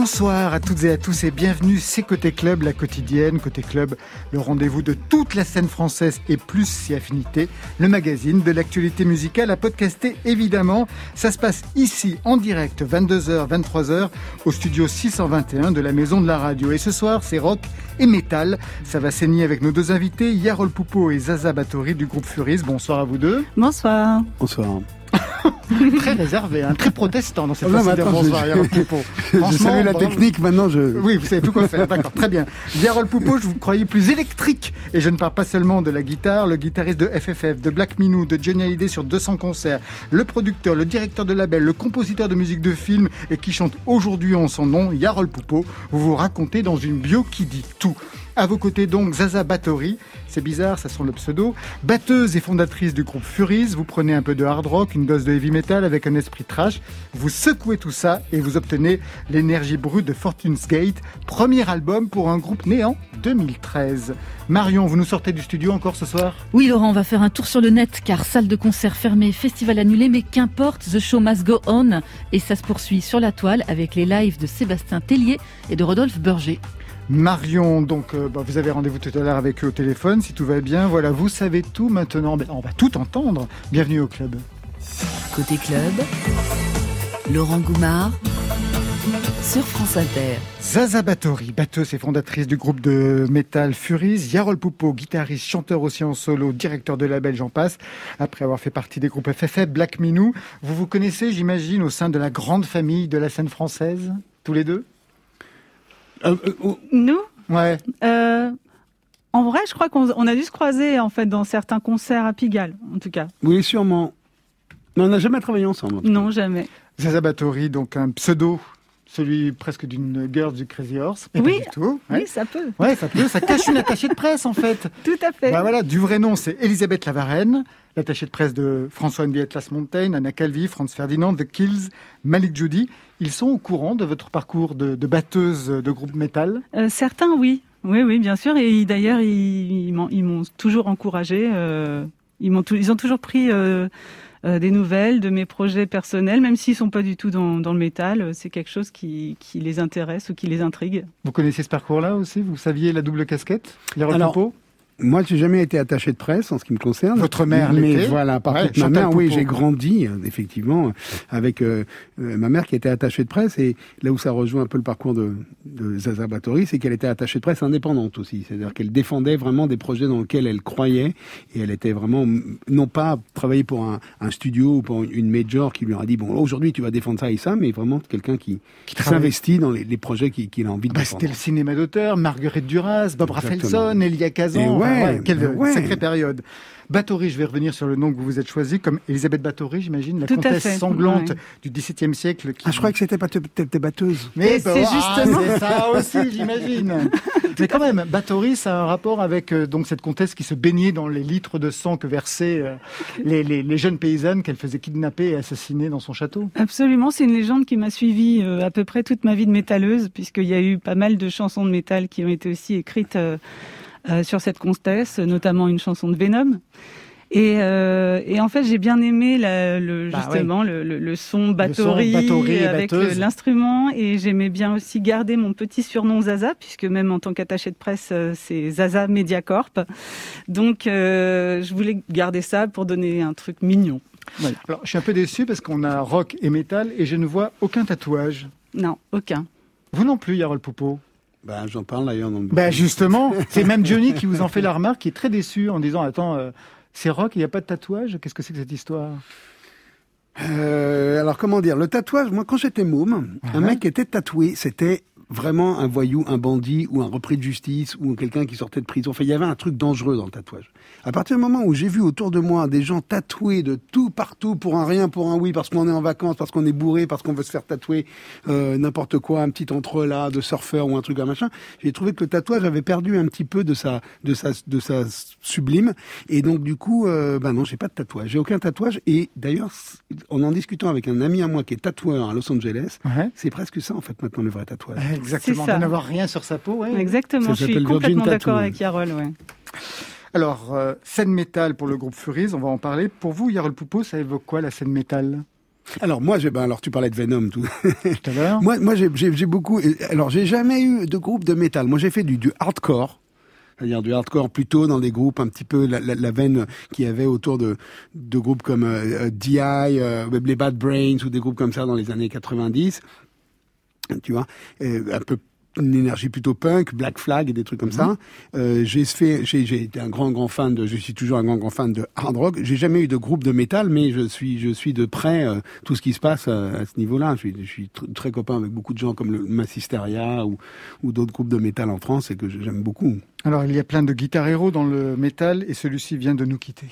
Bonsoir à toutes et à tous et bienvenue, c'est Côté Club, la quotidienne. Côté Club, le rendez-vous de toute la scène française et plus si affinité, le magazine de l'actualité musicale à podcaster évidemment. Ça se passe ici en direct, 22h, 23h, au studio 621 de la Maison de la Radio. Et ce soir, c'est rock et métal. Ça va saigner avec nos deux invités, Yarol Poupeau et Zaza Batory du groupe Furis. Bonsoir à vous deux. Bonsoir. Bonsoir. très réservé, hein, très protestant dans cette oh façon Je savais la technique, maintenant je... Oui, vous savez tout quoi faire, d'accord, très bien. Yarol Poupeau, je vous croyais plus électrique. Et je ne parle pas seulement de la guitare, le guitariste de FFF, de Black Minou, de Johnny Hallyday sur 200 concerts, le producteur, le directeur de label, le compositeur de musique de film et qui chante aujourd'hui en son nom, Yarol Poupeau. Vous vous racontez dans une bio qui dit tout. À vos côtés donc Zaza Batory, c'est bizarre, ça sent le pseudo, batteuse et fondatrice du groupe Furies, vous prenez un peu de hard rock, une dose de heavy metal avec un esprit trash, vous secouez tout ça et vous obtenez l'énergie brute de Fortune's Gate, premier album pour un groupe né en 2013. Marion, vous nous sortez du studio encore ce soir? Oui Laurent, on va faire un tour sur le net car salle de concert fermée, festival annulé, mais qu'importe, The Show Must Go On. Et ça se poursuit sur la toile avec les lives de Sébastien Tellier et de Rodolphe Berger. Marion, donc euh, bah, vous avez rendez-vous tout à l'heure avec eux au téléphone, si tout va bien. Voilà, vous savez tout maintenant. Ben, on va tout entendre. Bienvenue au club. Côté club, Laurent Goumard sur France Inter. Zaza Batory, batteuse et fondatrice du groupe de métal Furies, Yarol Poupeau, guitariste, chanteur aussi en solo, directeur de label, j'en passe, après avoir fait partie des groupes FFF, Black Minou. Vous vous connaissez, j'imagine, au sein de la grande famille de la scène française, tous les deux? Euh, euh. Nous Ouais. Euh, en vrai, je crois qu'on a dû se croiser en fait dans certains concerts à Pigalle, en tout cas. Oui, sûrement. Mais on n'a jamais travaillé ensemble. Non, jamais. Zaza Batory, donc un pseudo celui presque d'une girl du Crazy Horse. oui, tout, oui, ça peut. Ouais, ça peut. Ça cache une attachée de presse, en fait. Tout à fait. Bah voilà, du vrai nom, c'est Elisabeth Lavarenne, l'attachée de presse de François N. Las Montaigne, Anna Calvi, Franz Ferdinand, The Kills, Malik Judy. Ils sont au courant de votre parcours de, batteuse de groupe métal euh, Certains, oui. Oui, oui, bien sûr. Et d'ailleurs, ils, m'ont toujours encouragé. Euh, ils, m'ont ils ont toujours pris euh, des nouvelles de mes projets personnels, même s'ils sont pas du tout dans, le métal. C'est quelque chose qui, les intéresse ou qui les intrigue. Vous connaissez ce parcours-là aussi? Vous saviez la double casquette? Alors, moi, j'ai jamais été attaché de presse en ce qui me concerne. Votre mère Mais voilà, par contre, ma mère, oui, j'ai grandi euh, effectivement avec euh, euh, ma mère qui était attachée de presse. Et là où ça rejoint un peu le parcours de, de Zaza Batory, c'est qu'elle était attachée de presse indépendante aussi, c'est-à-dire qu'elle défendait vraiment des projets dans lesquels elle croyait. Et elle était vraiment non pas travailler pour un, un studio ou pour une major qui lui aurait dit bon aujourd'hui tu vas défendre ça et ça, mais vraiment quelqu'un qui, qui s'investit dans les, les projets qu'il a envie de bah, défendre. C'était le cinéma d'auteur, Marguerite Duras, Bob Rafelson, Elia Kazan quelle sacrée période. Batory, je vais revenir sur le nom que vous vous êtes choisi, comme Elisabeth Batory, j'imagine, la comtesse sanglante du XVIIe siècle. Ah, je crois que c'était pas tes batteuses. Mais c'est justement ça aussi, j'imagine. Mais quand même, Batory, ça a un rapport avec euh, donc cette comtesse qui se baignait dans les litres de sang que versaient euh, les, jeunes paysannes qu'elle faisait kidnapper et assassiner dans son château. Absolument, c'est une légende qui m'a suivi euh, à peu près toute ma vie de métalleuse, puisqu'il y a eu pas mal de chansons de métal qui ont été aussi écrites euh, sur cette comtesse, notamment une chanson de Venom. Et, euh, et, en fait, j'ai bien aimé la, le, bah justement le, le, son batterie, avec l'instrument, et j'aimais bien aussi garder mon petit surnom Zaza, puisque même en tant qu'attaché de presse, euh, c'est Zaza Mediacorp. Donc, euh, je voulais garder ça pour donner un truc mignon. Alors, je suis un peu déçu parce qu'on a rock et métal, et je ne vois aucun tatouage. Non, aucun. Vous non plus, Yarol Poupeau ben, J'en parle d'ailleurs dans le ben, Justement, c'est même Johnny qui vous en fait la remarque, qui est très déçu en disant Attends, euh, c'est rock, il n'y a pas de tatouage? Qu'est-ce que c'est que cette histoire? Euh, alors comment dire, le tatouage, moi quand j'étais môme, un mec était tatoué, c'était vraiment un voyou, un bandit ou un repris de justice ou quelqu'un qui sortait de prison. Enfin, il y avait un truc dangereux dans le tatouage. À partir du moment où j'ai vu autour de moi des gens tatoués de tout partout pour un rien, pour un oui, parce qu'on est en vacances, parce qu'on est bourré, parce qu'on veut se faire tatouer euh, n'importe quoi, un petit entrelac de surfeur ou un truc à machin, j'ai trouvé que le tatouage avait perdu un petit peu de sa de sa de sa sublime. Et donc du coup, euh, ben non, j'ai pas de tatouage, j'ai aucun tatouage. Et d'ailleurs, en en discutant avec un ami à moi qui est tatoueur à Los Angeles, c'est presque ça en fait maintenant le vrai tatouage. Exactement, de n'avoir rien sur sa peau. Ouais. Exactement, je suis complètement d'accord avec Yarol. Ouais. Alors, euh, scène métal pour le groupe Furies, on va en parler. Pour vous, Yarol Poupeau, ça évoque quoi la scène métal? Alors moi, j'ai, ben alors tu parlais de Venom tout, tout à l'heure. moi, moi j'ai, beaucoup. Alors j'ai jamais eu de groupe de métal. Moi, j'ai fait du, du hardcore. C'est-à-dire du hardcore plutôt dans des groupes un petit peu la, la, la veine qu'il y avait autour de, de groupes comme euh, DI, euh, les Bad Brains ou des groupes comme ça dans les années 90 tu vois, euh, un peu une énergie plutôt punk, Black Flag et des trucs comme ça. Mhm. Euh, j'ai fait, j'ai, j'ai été un grand grand fan de, je suis toujours un grand grand fan de hard rock. J'ai jamais eu de groupe de métal, mais je suis je suis de près euh, tout ce qui se passe euh, à ce niveau-là. Je suis, je suis tr- très copain avec beaucoup de gens comme le Massisteria ou ou d'autres groupes de métal en France et que j'aime beaucoup. Alors, il y a plein de guitares héros dans le métal et celui-ci vient de nous quitter.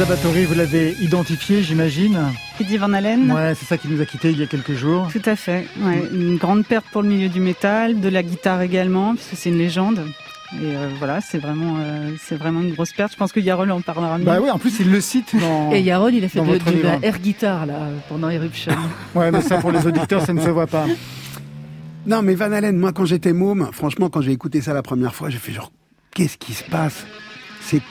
Zabatori, vous l'avez identifié, j'imagine. Eddie Van Halen. Ouais, c'est ça qui nous a quittés il y a quelques jours. Tout à fait. Ouais, une grande perte pour le milieu du métal, de la guitare également, puisque c'est une légende. Et euh, voilà, c'est vraiment, euh, c'est vraiment une grosse perte. Je pense que Yarol en parlera mieux. Bah oui, en plus, il le cite dans. Et Yarol, il a fait de, de la air guitar là pendant Eruption. Ouais, mais ça, pour les auditeurs, ça ne se voit pas. Non, mais Van Halen, moi quand j'étais môme, franchement, quand j'ai écouté ça la première fois, j'ai fait genre, qu'est-ce qui se passe? C'est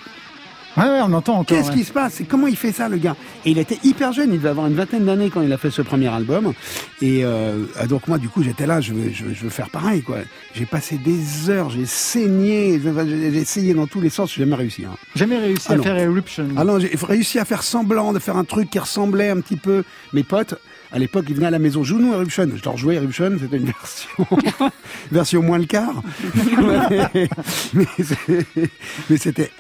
Ouais, ouais, on entend encore. Qu'est-ce ouais. qui se passe? Comment il fait ça, le gars? Et il était hyper jeune, il devait avoir une vingtaine d'années quand il a fait ce premier album. Et euh, donc moi, du coup, j'étais là, je veux, je, veux, je veux faire pareil, quoi. J'ai passé des heures, j'ai saigné, j'ai essayé dans tous les sens, j'ai jamais réussi. Hein. Jamais réussi Ah à non. faire Eruption. Alors j'ai réussi à faire semblant de faire un truc qui ressemblait un petit peu. Mes potes, à l'époque, ils venaient à la maison, joue-nous Eruption. Je leur jouais Eruption, c'était une version, version moins le quart. mais c'était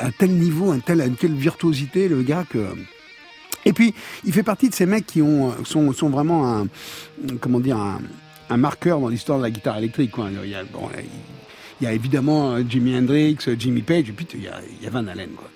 un tel niveau, un tel, une telle virtuosité, le gars que. Et puis, il fait partie de ces mecs qui ont sont, sont vraiment un comment dire un, un marqueur dans l'histoire de la guitare électrique. Quoi. Il y a, bon, il y a évidemment Jimi Hendrix, Jimmy Page, et puis il y a, il y a Van Halen. Quoi.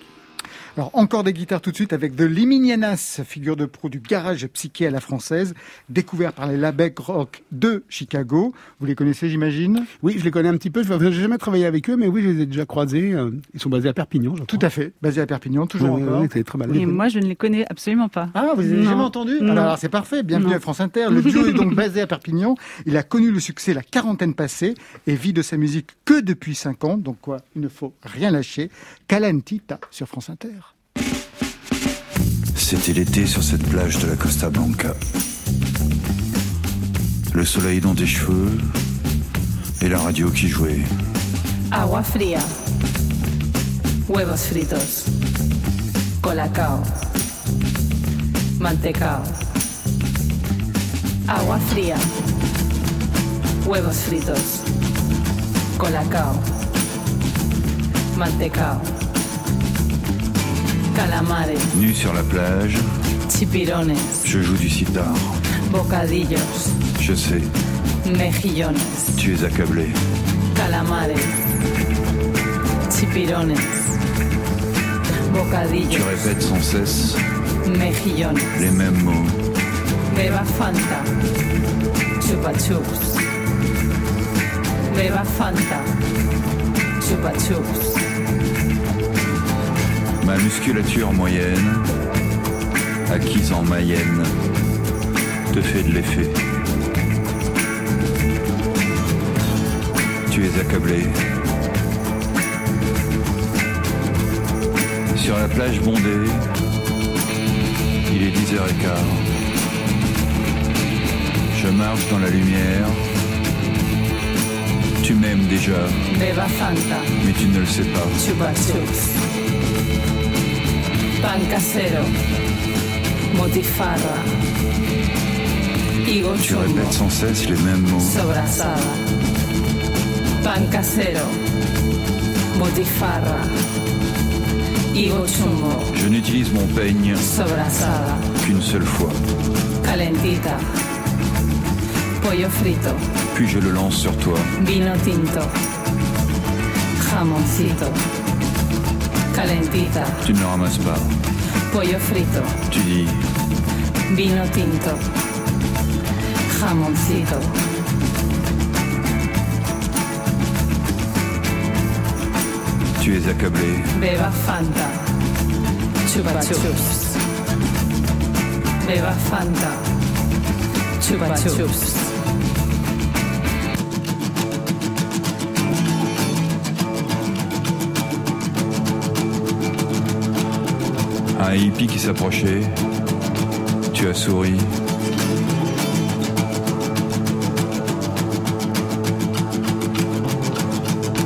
Alors, encore des guitares tout de suite avec The Liminianas, figure de pro du garage psyché à la française, découvert par les labels rock de Chicago. Vous les connaissez, j'imagine? Oui, je les connais un petit peu. Je n'ai jamais travaillé avec eux, mais oui, je les ai déjà croisés. Euh, Ils sont basés à Perpignan, je Tout à fait. Basé à Perpignan, toujours ouais, encore. c'est très mal. Et moi, je ne les connais absolument pas. Ah, vous avez Non. jamais entendu Non. Alors, alors, c'est parfait. Bienvenue Non. à France Inter. Le duo est donc basé à Perpignan. Il a connu le succès la quarantaine passée et vit de sa musique que depuis 5 ans. Donc quoi, il ne faut rien lâcher. Calentita sur France Inter. C'était l'été sur cette plage de la Costa Blanca. Le soleil dans tes cheveux et la radio qui jouait. Agua fría. Huevos fritos. Colacao. Mantecao. Agua fría. Huevos fritos. Colacao. Mantecao. Calamares. Nu sur la plage, Chipirones. je joue du sitar. Bocadillos. Je sais, Mejillones. tu es accablé. Calamares. Chipirones. Tu Bocadillos. répètes sans cesse Mejillones. les mêmes mots. Beba Fanta. Chupa Chups. Beba Fanta. Chupa Chups. Ma musculature moyenne, acquise en Mayenne, te fait de l'effet. Tu es accablé. Sur la plage bondée, il est 10h15. Je marche dans la lumière. Tu m'aimes déjà, mais tu ne le sais pas. Pan casero. Motifarra. Higo Tu répètes sans cesse les mêmes mots. Sobrasada. Pan casero. Motifarra. Higo chumbo. Je n'utilise mon peigne Sobrasada. qu'une seule fois, Calentita. Pollo frito. puis je le lance sur toi. Vino tinto. Jamoncito. Calentita. Tu ne le ramasses pas. Pollo frito. Vino tinto. Jamoncito. Tu es accablé. Beva Fanta. Chupa Chups. Beva Fanta. Chupa Chups. Un hippie qui s'approchait. Tu as souri.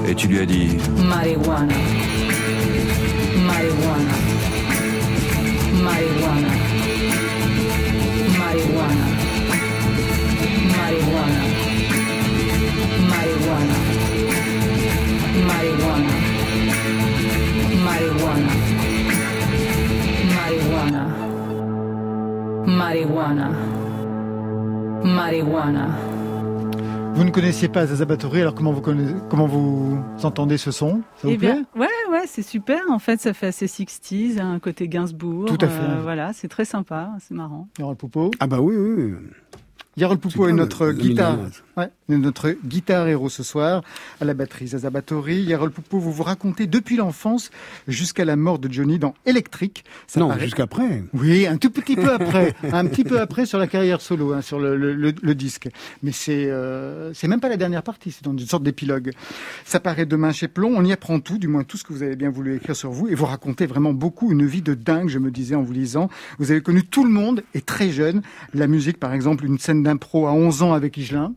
Et tu lui as dit Marijuana. Marijuana. Marijuana. Marijuana. Marijuana. Marijuana. Vous ne connaissiez pas Zaza Batory, alors comment vous, connaissez, comment vous entendez ce son? Ça vous Eh plaît? bien, ouais, ouais, c'est super. En fait, ça fait assez 60s, un côté Gainsbourg. Tout à fait. Euh, voilà, c'est très sympa, c'est marrant. Yarol Poupeau? Ah bah oui, oui. oui. Yarol Poupeau Super, est notre guitare. Ouais, notre guitare héros ce soir, à la batterie Zaza Batory. Yarol Poupeau, vous vous racontez depuis l'enfance jusqu'à la mort de Johnny dans Electric. Ça non, paraît- jusqu'après. Oui, un tout petit peu après, un petit peu après sur la carrière solo, hein, sur le, le- le- le disque. Mais c'est euh, c'est même pas la dernière partie, c'est dans une sorte d'épilogue. Ça paraît demain chez Plomb, on y apprend tout, du moins tout ce que vous avez bien voulu écrire sur vous, et vous racontez vraiment beaucoup une vie de dingue, je me disais en vous lisant. Vous avez connu tout le monde, et très jeune. La musique, par exemple, une scène d'impro à 11 ans avec Higelin.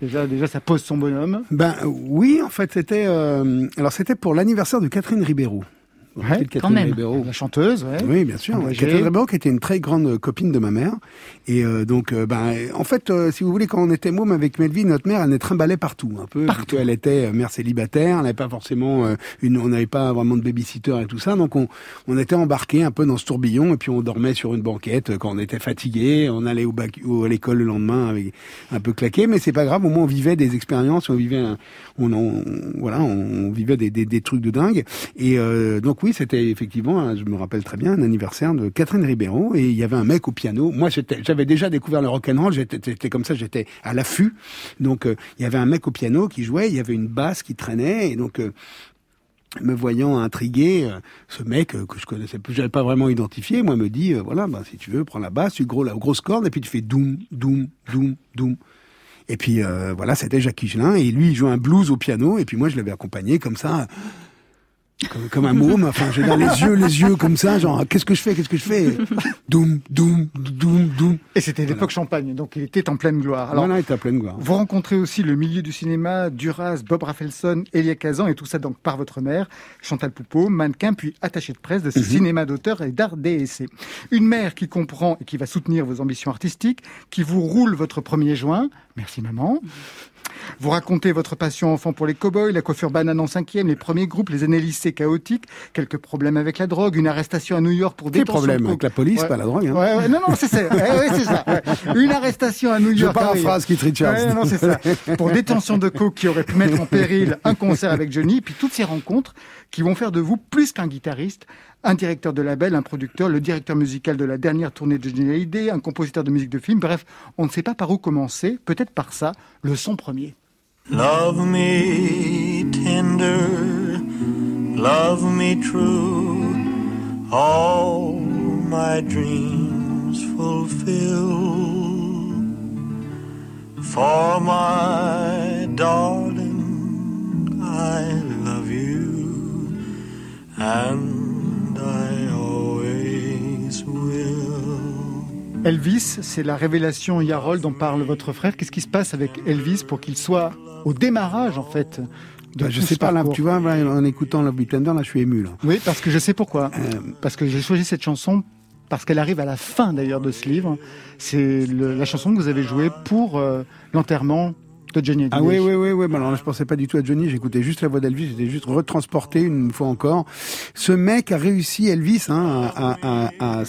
Déjà, ça pose son bonhomme. Ben oui, en fait, c'était euh, alors c'était pour l'anniversaire de Catherine Ribeiro. De quand même. La chanteuse, ouais. Oui, bien sûr. Engagée. Catherine Ribeiro, qui était une très grande euh, copine de ma mère. Et euh, donc, euh, ben, en fait, euh, si vous voulez, quand on était môme avec Melvin, notre mère, elle nous trimballait partout, un peu. Partout. Elle était mère célibataire, elle n'avait pas forcément une, on n'avait pas vraiment de babysitter et tout ça. Donc, on, on était embarqués un peu dans ce tourbillon et puis on dormait sur une banquette quand on était fatigué. On allait au bac, au- à l'école le lendemain avec un peu claqué, mais c'est pas grave. Au moins, on vivait des expériences, on vivait, un- on, on- voilà, on, on vivait des, des, des trucs de dingue. Et euh, donc oui, c'était effectivement, hein, je me rappelle très bien, un anniversaire de Catherine Ribeiro et il y avait un mec au piano. Moi, j'avais déjà découvert le rock and roll. J'étais, comme ça, j'étais à l'affût. Donc euh, il y avait un mec au piano qui jouait, il y avait une basse qui traînait et donc. euh, me voyant intrigué, euh, ce mec que je connaissais plus, j'avais pas vraiment identifié, moi me dit voilà, bah, si tu veux, prends la basse, tu gros la grosse corde et puis tu fais doum doum doum doum. Et puis voilà, c'était Jacques Higelin et lui il jouait un blues au piano et puis moi je l'avais accompagné comme ça. Comme, comme un môme, enfin, j'ai dans les yeux, les yeux comme ça, genre, qu'est-ce que je fais, qu'est-ce que je fais? Doum, doum, doum, doum. Et c'était l'époque champagne, donc il était en pleine gloire. Alors, voilà, il était à pleine gloire. Vous rencontrez aussi le milieu du cinéma, Duras, Bob Rafelson, Elia Kazan, et tout ça donc par votre mère, Chantal Poupeau, mannequin puis attaché de presse de ce cinéma d'auteur et d'art DSC. Une mère qui comprend et qui va soutenir vos ambitions artistiques, qui vous roule votre premier joint. Merci maman. Vous racontez votre passion enfant pour les cow-boys, la coiffure banane en cinquième, les premiers groupes, les années lycée chaotiques, quelques problèmes avec la drogue, une arrestation à New York pour Des détention de problèmes avec la police, Ouais. pas la drogue. Hein. Ouais, ouais, non, non, c'est ça. Ouais, ouais, c'est ça. Une arrestation à New Je York. parle ah en phrase. Ouais, non, c'est ça. Pour détention de coke qui aurait pu mettre en péril un concert avec Johnny, puis toutes ces rencontres qui vont faire de vous plus qu'un guitariste, un directeur de label, un producteur, le directeur musical de la dernière tournée de Johnny un compositeur de musique de film. Bref, on ne sait pas par où commencer. Peut-être par ça, le son premier. Love me tender, love me true, all my dreams fulfill. For my darling, I and I always will. Elvis, c'est la révélation Yarol dont parle votre frère. Qu'est-ce qui se passe avec Elvis pour qu'il soit au démarrage, en fait de Bah, je sais pas, là, tu vois, là, en écoutant Love Me Tender, là, je suis ému, là. Oui, parce que je sais pourquoi. Euh, Parce que j'ai choisi cette chanson parce qu'elle arrive à la fin d'ailleurs de ce livre. C'est la chanson que vous avez jouée pour euh, l'enterrement de Johnny Ah oui, oui, oui, oui. Bah alors là, je pensais pas du tout à Johnny. J'écoutais juste la voix d'Elvis. J'étais juste retransporté une fois encore. Ce mec a réussi, Elvis, hein, à,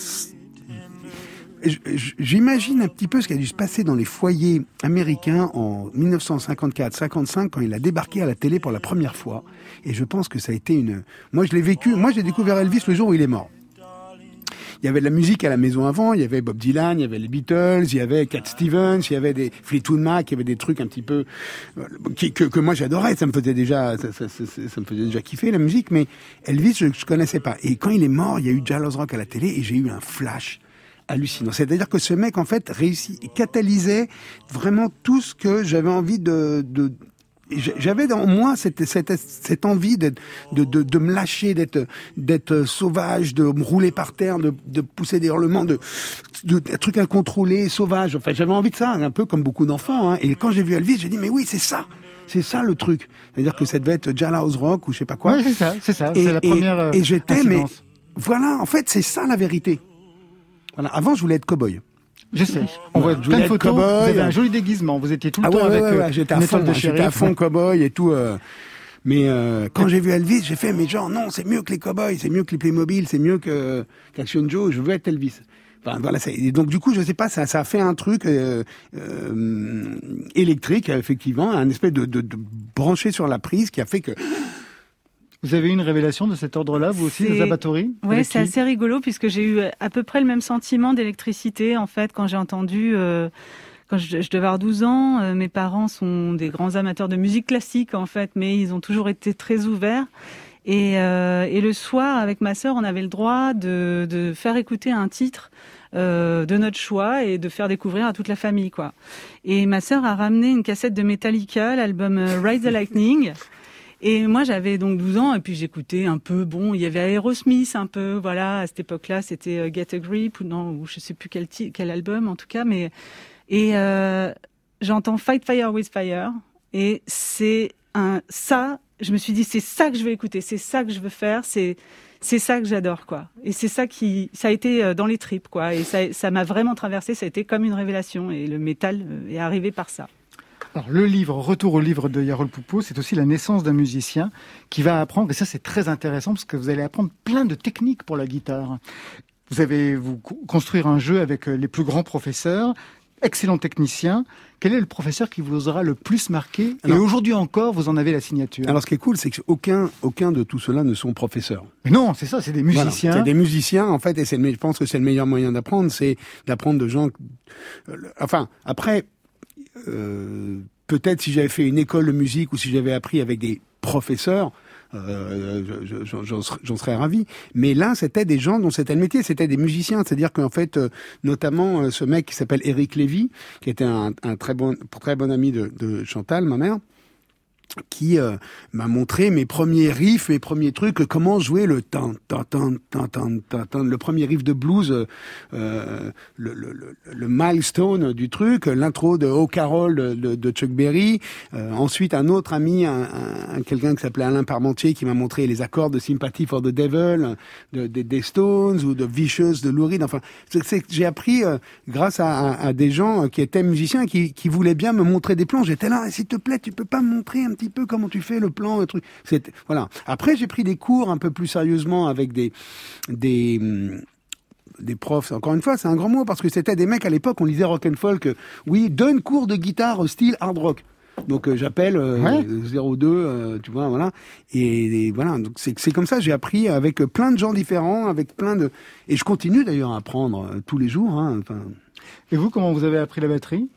J'imagine un petit peu ce qui a dû se passer dans les foyers américains en 1954-55 quand il a débarqué à la télé pour la première fois. Et je pense que ça a été une. Moi, je l'ai vécu. Moi, j'ai découvert Elvis le jour où il est mort. Il y avait de la musique à la maison avant. Il y avait Bob Dylan, il y avait les Beatles, il y avait Cat Stevens, il y avait des Fleetwood Mac, il y avait des trucs un petit peu euh, que, moi j'adorais. Ça me faisait déjà, ça, me faisait déjà kiffer la musique. Mais Elvis, je, je connaissais pas. Et quand il est mort, il y a eu Jalos Rock à la télé et j'ai eu un flash hallucinant. C'est-à-dire que ce mec, en fait, réussit, catalysait vraiment tout ce que j'avais envie de, de j'avais dans moi cette, cette, cette envie de, de, de, de me lâcher, d'être, d'être sauvage, de me rouler par terre, de, de pousser des hurlements, de, de, de trucs incontrôlés, sauvages. Enfin, j'avais envie de ça, un peu comme beaucoup d'enfants. Hein. Et quand j'ai vu Elvis, j'ai dit, mais oui, c'est ça. C'est ça le truc. C'est-à-dire que ça devait être Jailhouse Rock ou je sais pas quoi. Oui, c'est ça, c'est ça. Et, C'est la première. euh, et j'étais, mais voilà, en fait, c'est ça la vérité. Voilà. Avant, je voulais être cow-boy. Je sais. On voit plein de être photos. cow-boy. Vous avez un joli déguisement. Vous étiez tout le Ah temps ouais, avec ouais, euh, ouais, j'étais à fond, de hein, j'étais à fond cowboy et tout. euh. Mais euh, quand j'ai vu Elvis, j'ai fait, mais genre, non, c'est mieux que les cowboys, c'est mieux que les Playmobil, c'est mieux que qu'Action Joe, je veux être Elvis. Enfin, voilà, ça- et donc du coup, je sais pas, ça, ça a fait un truc euh, euh, électrique, effectivement, un espèce de, de, de branché sur la prise qui a fait que Vous avez eu une révélation de cet ordre-là, vous aussi, abattoiries Ouais, Avec c'est assez rigolo puisque j'ai eu à peu près le même sentiment d'électricité en fait quand j'ai entendu euh, quand je, je devais avoir 12 ans, euh, mes parents sont des grands amateurs de musique classique en fait, mais ils ont toujours été très ouverts. Et, euh, et le soir, avec ma sœur, on avait le droit de, de faire écouter un titre euh, de notre choix et de faire découvrir à toute la famille, quoi. Et ma sœur a ramené une cassette de Metallica, l'album Ride the Lightning. Et moi, j'avais donc 12 ans, et puis j'écoutais un peu, bon, il y avait Aerosmith un peu, voilà, à cette époque-là, c'était euh, Get a Grip, ou non, ou je sais plus quel, album, en tout cas, mais, et euh, j'entends Fight Fire with Fire, et c'est ça, je me suis dit, c'est ça que je veux écouter, c'est ça que je veux faire, c'est, c'est ça que j'adore, quoi. Et c'est ça qui, ça a été euh, dans les tripes, quoi, et ça, m'a vraiment traversé, ça a été comme une révélation, et le métal est arrivé par ça. Alors, le livre, Retour au livre de Yarol Poupeau, c'est aussi la naissance d'un musicien qui va apprendre, et ça c'est très intéressant parce que vous allez apprendre plein de techniques pour la guitare. Vous avez vous co- construire un jeu avec euh, les plus grands professeurs, excellents techniciens. Quel est le professeur qui vous aura le plus marqué? Et aujourd'hui encore, vous en avez la signature. Alors, ce qui est cool, c'est qu'aucun aucun de tout cela ne sont professeurs. Mais non, c'est ça, c'est des Voilà. musiciens. C'est des musiciens, en fait, et c'est je pense que c'est le meilleur moyen d'apprendre, c'est d'apprendre de gens. euh, Enfin, après, euh, peut-être si j'avais fait une école de musique ou si j'avais appris avec des professeurs. euh, je- je- j'en serais- serais ravi. Mais là, c'était des gens dont c'était le métier, c'était des musiciens. C'est-à-dire qu'en fait, euh, notamment euh, ce mec qui s'appelle Eric Lévy, qui était un, un très bon, très bon ami de, de Chantal, ma mère, qui euh, m'a montré mes premiers riffs, mes premiers trucs, comment jouer le tan tan tan tan tan tan tan, le premier riff de blues, euh, euh, le, le, le, le milestone du truc, l'intro de Oh Carol de, de, Chuck Berry. Euh, ensuite, un autre ami, un, un- quelqu'un qui s'appelait Alain Parmentier, qui m'a montré les accords de Sympathy for the Devil de, de- des Stones ou de Vicious de Lou Reed. Enfin, c'est- que j'ai appris euh, grâce à, à, à des gens qui étaient musiciens, qui, qui voulaient bien me montrer des plans. J'étais là, s'il te plaît, tu peux pas me montrer un petit peu comment tu fais le plan, le truc. C'était voilà. Après, j'ai pris des cours un peu plus sérieusement avec des des hum, des profs, encore une fois, c'est un grand mot parce que c'était des mecs à l'époque, on lisait rock and folk. euh, oui, donne cours de guitare au style hard rock. Donc euh, j'appelle euh, Ouais. 02, euh, tu vois, voilà. Et, et voilà, donc c'est c'est comme ça, j'ai appris avec plein de gens différents, avec plein de et je continue d'ailleurs à apprendre euh, tous les jours. Hein, Et vous, comment vous avez appris la batterie?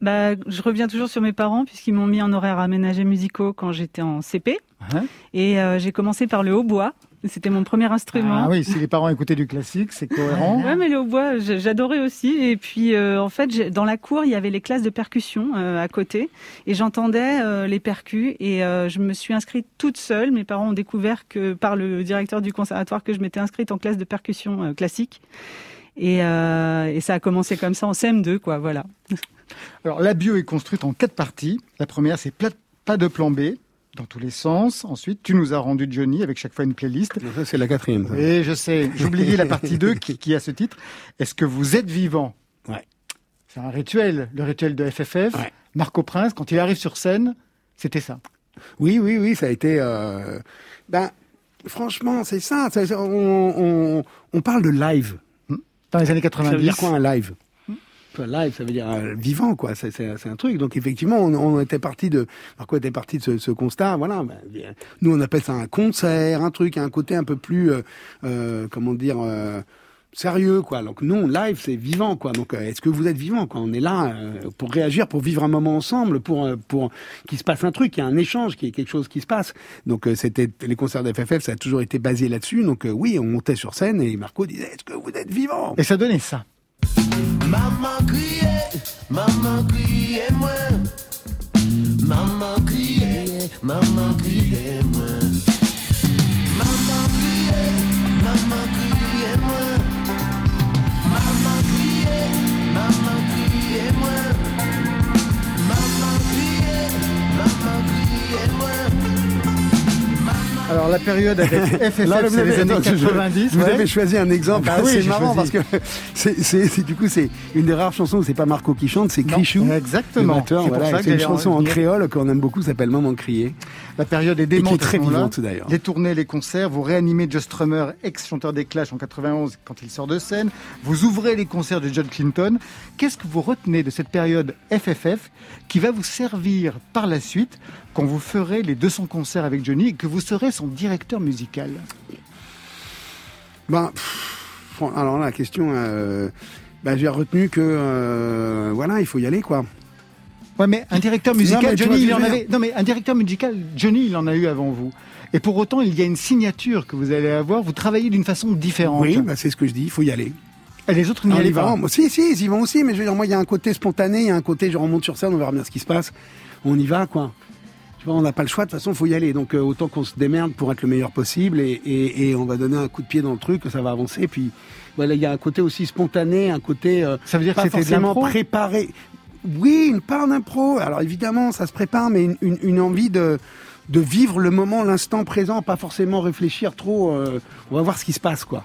Bah, je reviens toujours sur mes parents puisqu'ils m'ont mis en horaire aménagé musicaux quand j'étais en CP. Ouais. Et euh, j'ai commencé par le hautbois. C'était mon premier instrument. Ah oui, si les parents écoutaient du classique, c'est cohérent. Ouais, mais le hautbois, j'adorais aussi. Et puis, euh, en fait, dans la cour, il y avait les classes de percussion euh, à côté, et j'entendais euh, les percus. Et je me suis inscrite toute seule. Mes parents ont découvert que par le directeur du conservatoire que je m'étais inscrite en classe de percussion classique. Et, euh, et ça a commencé comme ça en CM2, quoi. Voilà. Alors, la bio est construite en quatre parties. La première, c'est pas de plan B, dans tous les sens. Ensuite, tu nous as rendu Johnny avec chaque fois une playlist. c'est la quatrième. ça. Oui, je sais. J'oubliais la partie 2 qui, qui a ce titre. Est-ce que vous êtes vivant? Ouais. C'est un rituel, le rituel de FFF. Ouais. Marco Prince, quand il arrive sur scène, c'était ça. Oui, oui, oui, ça a été. Euh... Ben, franchement, c'est ça. ça- ça- on, on, on parle de live. Dans les années Ça veut 90. dire quoi un live live, ça veut dire euh, vivant, quoi. C'est, un truc. Donc effectivement, on, on était parti de, Marco était parti de ce, ce constat. Voilà. Nous, on appelle ça un concert, un truc, un côté un peu plus, euh, euh, comment dire. Sérieux quoi donc nous live c'est vivant quoi donc euh, est-ce que vous êtes vivant quoi? On est là euh, pour réagir pour vivre un moment ensemble pour euh, pour qu'il se passe un truc qu'il y a un échange qu'il y ait quelque chose qui se passe donc euh, c'était les concerts de FFF ça a toujours été basé là-dessus donc euh, oui on montait sur scène et Marco disait est-ce que vous êtes vivant? Et ça donnait ça. Maman criait, maman criait moi. Maman criait, maman criait moi. Maman criait, maman criait moi. Alors la période avec FFF, Là, c'est les années attends, je- 90. Vous ouais. avez choisi un exemple. Bah oui, c'est marrant choisi. parce que c'est, c'est, c'est- du coup c'est une des rares chansons où c'est pas Marco qui chante, c'est Crichou. exactement. batteur, C'est pour ça que une en chanson en venir. créole qu'on aime beaucoup, s'appelle Maman crier. La période est vivante d'ailleurs. Les tournées, les concerts, vous réanimez Joe Strummer, ex-chanteur des Clash en 91 quand il sort de scène. Vous ouvrez les concerts de John Clinton. Qu'est-ce que vous retenez de cette période FFF qui va vous servir par la suite quand vous ferez les 200 concerts avec Johnny et que vous serez son directeur musical? Ben, pff, alors la question, euh, ben, j'ai retenu que euh, voilà, il faut y aller quoi. Ouais, mais un directeur musical, Johnny, il que en avait. Non, mais un directeur musical, Johnny, il en a eu avant vous. Et pour autant, il y a une signature que vous allez avoir. Vous travaillez d'une façon différente. Oui, ben, c'est ce que je dis, il faut y aller. Et les autres n'y On allaient pas. Moi, si, si, ils y vont aussi, mais je veux dire, moi, il y a un côté spontané, il y a un côté, je remonte sur scène, on verra bien ce qui se passe. On y va, quoi. Tu vois, on n'a pas le choix, de toute façon, il faut y aller. Donc, euh, autant qu'on se démerde pour être le meilleur possible et, et, et on va donner un coup de pied dans le truc, ça va avancer. Puis, voilà, il y a un côté aussi spontané, un côté euh, Ça veut dire que pas de forcément préparé. Oui, une part d'impro. Alors, évidemment, ça se prépare, mais une, une, envie de, de vivre le moment, l'instant présent, pas forcément réfléchir trop. euh, on va voir ce qui se passe, quoi.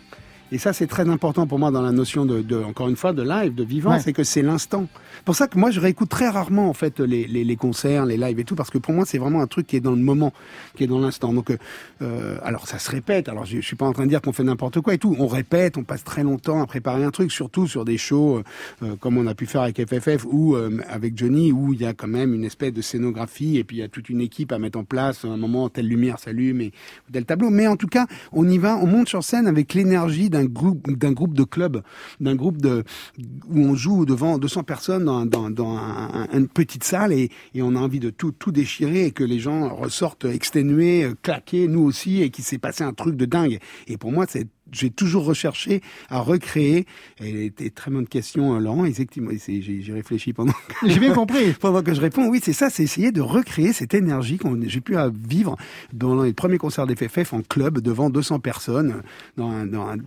Et ça, c'est très important pour moi dans la notion de, de encore une fois, de live, de vivant, Ouais. c'est que c'est l'instant. Pour ça que moi, je réécoute très rarement en fait les, les, les concerts, les lives et tout, parce que pour moi, c'est vraiment un truc qui est dans le moment, qui est dans l'instant. Donc, euh, euh, alors ça se répète. Alors, je, je suis pas en train de dire qu'on fait n'importe quoi et tout. On répète, on passe très longtemps à préparer un truc, surtout sur des shows euh, euh, comme on a pu faire avec FFF ou euh, avec Johnny, où il y a quand même une espèce de scénographie et puis il y a toute une équipe à mettre en place. À un moment, telle lumière s'allume et tel tableau. Mais en tout cas, on y va, on monte sur scène avec l'énergie d'un d'un groupe de club, d'un groupe de où on joue devant 200 personnes dans, dans, dans un- un- une petite salle et, et on a envie de tout, tout déchirer et que les gens ressortent exténués, claqués, nous aussi, et qu'il s'est passé un truc de dingue. Et pour moi, c'est j'ai toujours recherché à recréer. Et c'était très bonne question, euh, Laurent. Effectivement, j'ai réfléchi pendant que, J'ai bien compris. pendant que je réponds. Oui, c'est ça, c'est essayer de recréer cette énergie qu'on j'ai pu vivre dans les premiers concerts des FFF en club devant 200 personnes, dans un, dans un-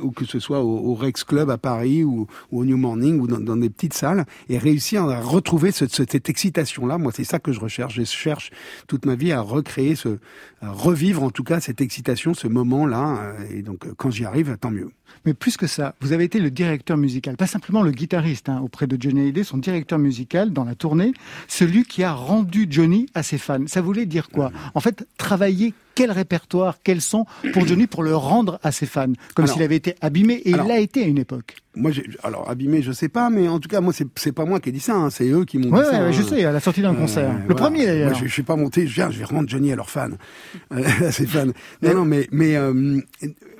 ou que ce soit au, au Rex Club à Paris ou, ou au New Morning ou dans, dans des petites salles et réussir à retrouver ce- ce- cette excitation-là. Moi, c'est ça que je recherche. Je cherche toute ma vie à recréer ce, à revivre en tout cas cette excitation, ce moment-là. Et donc, quand j'y arrive, tant mieux. Mais plus que ça, vous avez été le directeur musical, pas simplement le guitariste hein, auprès de Johnny Hallyday, son directeur musical dans la tournée, celui qui a rendu Johnny à ses fans. Ça voulait dire quoi? En fait, travailler quel répertoire, quel son pour Johnny pour le rendre à ses fans, comme s'il avait été abîmé et alors- il l'a été à une époque. Moi, alors abîmé, je sais pas, mais en tout cas, moi, c'est pas moi qui ai dit ça. hein, c'est eux qui m'ont Ouais, dit ça. ouais, je hein. sais, à la sortie d'un Euh, concert, le voilà. premier d'ailleurs. Je, je suis pas monté, je viens, je vais rendre Johnny à leurs fans, euh, à ses fans. Non, non, mais, mais euh,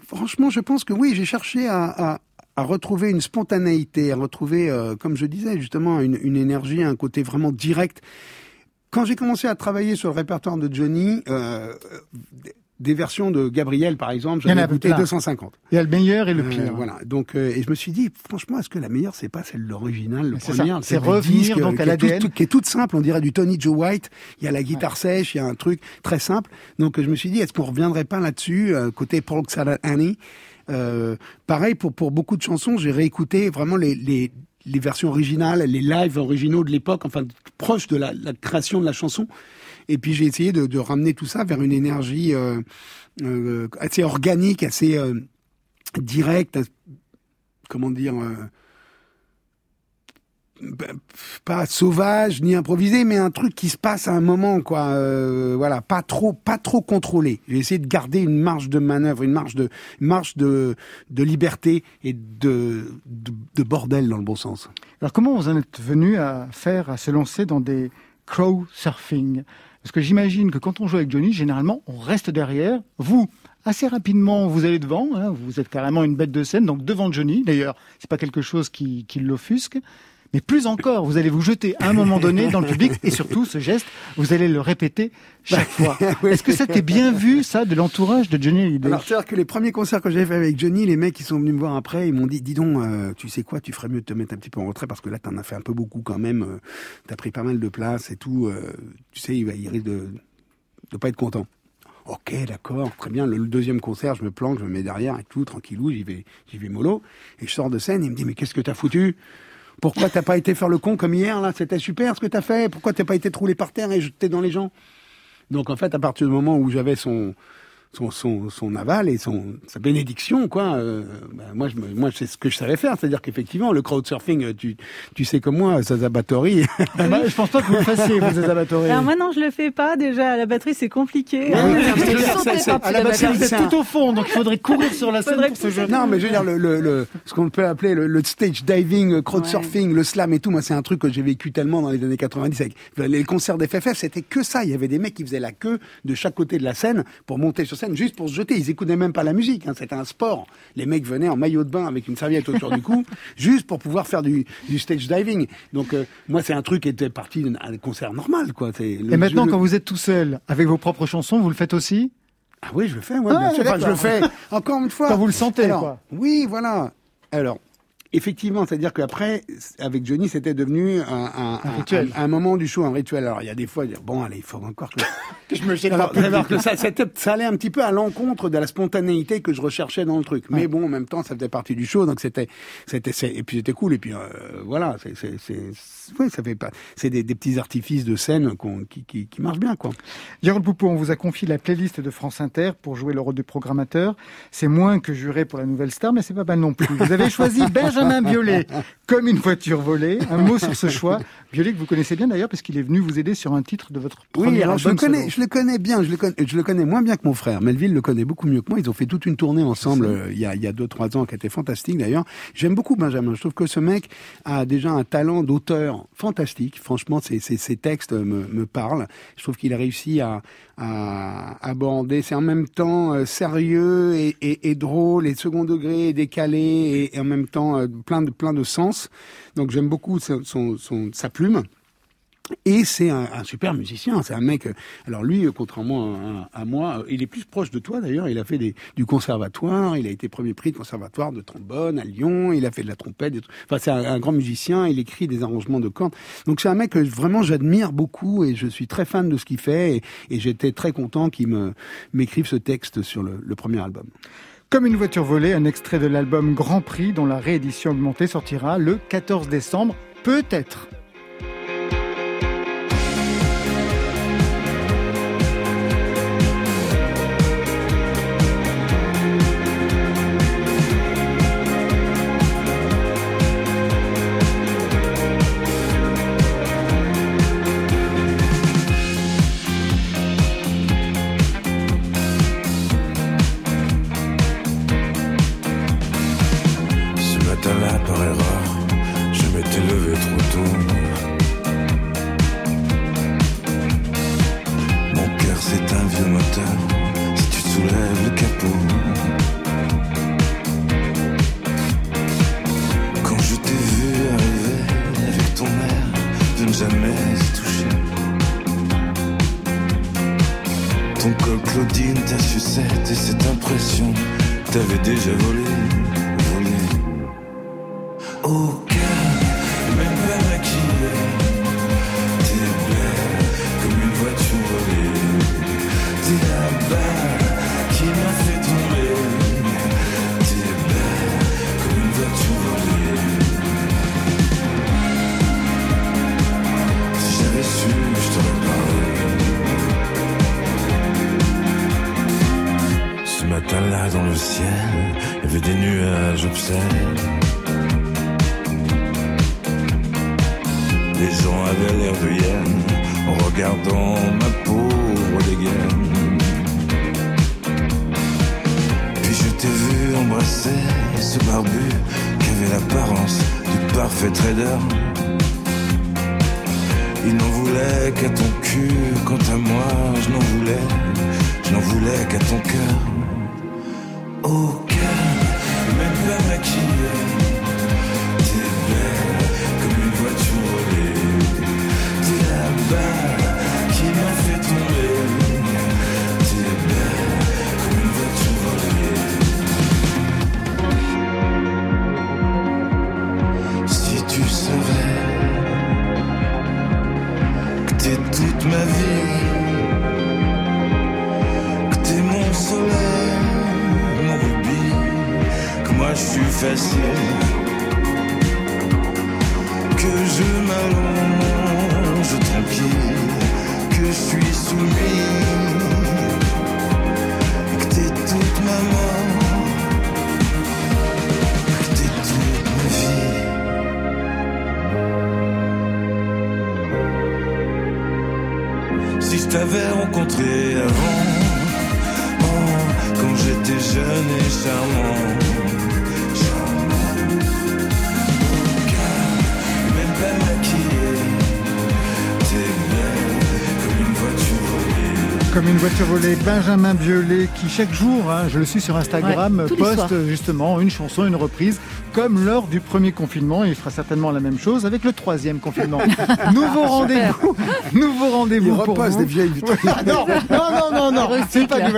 franchement, je pense que oui, j'ai cherché à, à, à retrouver une spontanéité, à retrouver, euh, comme je disais, justement, une, une énergie, un côté vraiment direct. Quand j'ai commencé à travailler sur le répertoire de Johnny, euh, des versions de Gabriel, par exemple, j'en ai plein. 250. Il y a le meilleur et le Euh, pire. voilà. Donc, euh, et je me suis dit, franchement, est-ce que la meilleure, c'est pas celle de l'original, le premier, C'est revenir donc euh, à qui est tout- l'ADN. tout- qui est toute simple. On dirait du Tony Joe White. Il y a la guitare sèche, il y a un truc très simple. Donc, je me suis dit, est-ce qu'on reviendrait pas là-dessus, euh, côté Paul Annie euh, Pareil pour pour beaucoup de chansons, j'ai réécouté vraiment les les les versions originales, les lives originaux de l'époque, enfin proches de la, la création de la chanson. Et puis j'ai essayé de, ramener tout ça vers une énergie euh, euh, assez organique, assez euh, directe, comment dire, euh, pas sauvage ni improvisé, mais un truc qui se passe à un moment, quoi. Voilà, pas trop, pas trop contrôlé. J'ai essayé de garder une marge de manœuvre, une marge de, marge de, de liberté et de, de bordel dans le bon sens. Alors comment vous en êtes venu à faire, à se lancer dans des crow surfing Parce que j'imagine que quand on joue avec Johnny, généralement, on reste derrière. Vous, assez rapidement, vous allez devant. hein, vous êtes carrément une bête de scène, donc devant Johnny. D'ailleurs, c'est pas quelque chose qui, qui l'offusque. Mais plus encore, vous allez vous jeter à un moment donné dans le public et surtout ce geste, vous allez le répéter chaque fois. Oui. Est-ce que ça t'est bien vu, ça, de l'entourage de Johnny Hallyday Alors, c'est-à-dire que les premiers concerts que j'avais fait avec Johnny, les mecs qui sont venus me voir après, ils m'ont dit, dis donc, euh, tu sais quoi, tu ferais mieux de te mettre un petit peu en retrait parce que là, t'en as fait un peu beaucoup quand même. euh, T'as pris pas mal de place et tout. euh, tu sais, il, va, il risque de de pas être content. Ok, d'accord, très bien. Le, le deuxième concert, je me planque, je me mets derrière et tout, tranquillou, j'y vais, j'y vais mollo. Et je sors de scène, il me dit, mais qu'est-ce que t'as foutu? Pourquoi t'as pas été faire le con comme hier, là? C'était super ce que t'as fait. Pourquoi t'as pas été troulé par terre et jeté dans les gens? Donc en fait, à partir du moment où j'avais son, son, son, son aval et son, sa bénédiction, quoi, euh, bah, moi, je me, moi, c'est ce que je savais faire. C'est-à-dire qu'effectivement, le crowdsurfing, euh, tu, tu sais comme moi, ça Zabatori. Bah, Je pense pas que vous le fassiez, vous, Zabatoré. Alors moi non, je le fais pas. Déjà, à la batterie, c'est compliqué. Ah le c'est- son n'est c'est- pas À plus la la batterie, vous êtes un- tout au fond, donc il faudrait courir sur la scène pour ce jeu. Non, mais je veux dire, le, le, le- ce qu'on peut appeler le, le stage diving, le crowdsurfing, le slam et tout, moi, c'est un truc que j'ai vécu tellement dans les années 90. Avec les concerts d'FFF, c'était que ça. Il y avait des mecs qui faisaient la queue de chaque côté de la scène pour monter sur scène, juste pour se jeter. Ils écoutaient même pas la musique. hein. C'était un sport. Les mecs venaient en maillot de bain avec une serviette autour du cou, juste pour pouvoir faire du, du stage diving. Donc, euh, moi, c'est un truc qui était parti d'un un concert normal, quoi. Le- Et maintenant, je- quand vous êtes tout seul, avec vos propres chansons, vous le faites aussi? Ah oui, je le fais, ouais, Ah, bien sûr. Enfin, je le fais encore une fois. Quand vous le sentez, Alors, quoi. Oui, voilà. Alors, effectivement, c'est-à-dire qu'après, avec Johnny, c'était devenu un, un, Un rituel. Un, un moment du show, un rituel. Alors, il y a des fois, dire, bon, allez, il faut encore que, Je me jette alors, alors que ça, ça allait un petit peu à l'encontre de la spontanéité que je recherchais dans le truc. Mais Ouais. bon, en même temps, ça faisait partie du show, donc c'était, c'était, et puis c'était cool. Et puis euh, voilà, c'est, oui, ça fait pas, c'est des, des petits artifices de scène qui, qui, qui marchent bien, quoi. Jérôme Poupeau, on vous a confié la playlist de France Inter pour jouer le rôle de programmateur. C'est moins que juré pour la nouvelle star, mais c'est pas mal non plus. Vous avez choisi Benjamin Biolay comme une voiture volée. Un mot sur ce choix. Biolay que vous connaissez bien d'ailleurs parce qu'il est venu vous aider sur un titre de votre premier Oui, alors je le connais, solo. je le connais bien, je le connais, je le connais moins bien que mon frère. Melville le connaît beaucoup mieux que moi. Ils ont fait toute une tournée ensemble euh, il y a il y a deux trois ans qui était fantastique d'ailleurs. J'aime beaucoup Benjamin. Je trouve que ce mec a déjà un talent d'auteur fantastique. Franchement, ses, ses, ses textes me, me parlent. Je trouve qu'il a réussi à, à aborder. C'est en même temps euh, sérieux et, et, et drôle et second degré et décalé et, et en même temps euh, plein de plein de sens. Donc j'aime beaucoup son, sa plume. Et c'est un, super musicien, c'est un mec. euh, Alors lui, euh, contrairement à, moi, euh, il est plus proche de toi d'ailleurs. Il a fait du conservatoire, il a été premier prix de conservatoire de trombone à Lyon, il a fait de la trompette. Enfin, c'est un, grand musicien. Il écrit des arrangements de cordes. Donc c'est un mec que vraiment j'admire beaucoup et je suis très fan de ce qu'il fait. Et, j'étais très content qu'il me m'écrive ce texte sur le premier album. Comme une voiture volée, un extrait de l'album Grand Prix dont la réédition augmentée sortira le 14 décembre, peut-être. Même pas je Benjamin Biolay qui chaque jour, hein, je le suis sur Instagram, Ouais, poste justement une chanson, une reprise, comme lors du premier confinement. Et il fera certainement la même chose avec le troisième confinement. nouveau rendez-vous, nouveau Il rendez-vous pour vous. des vieilles. Ah non, non, non, non, non, c'est pas du.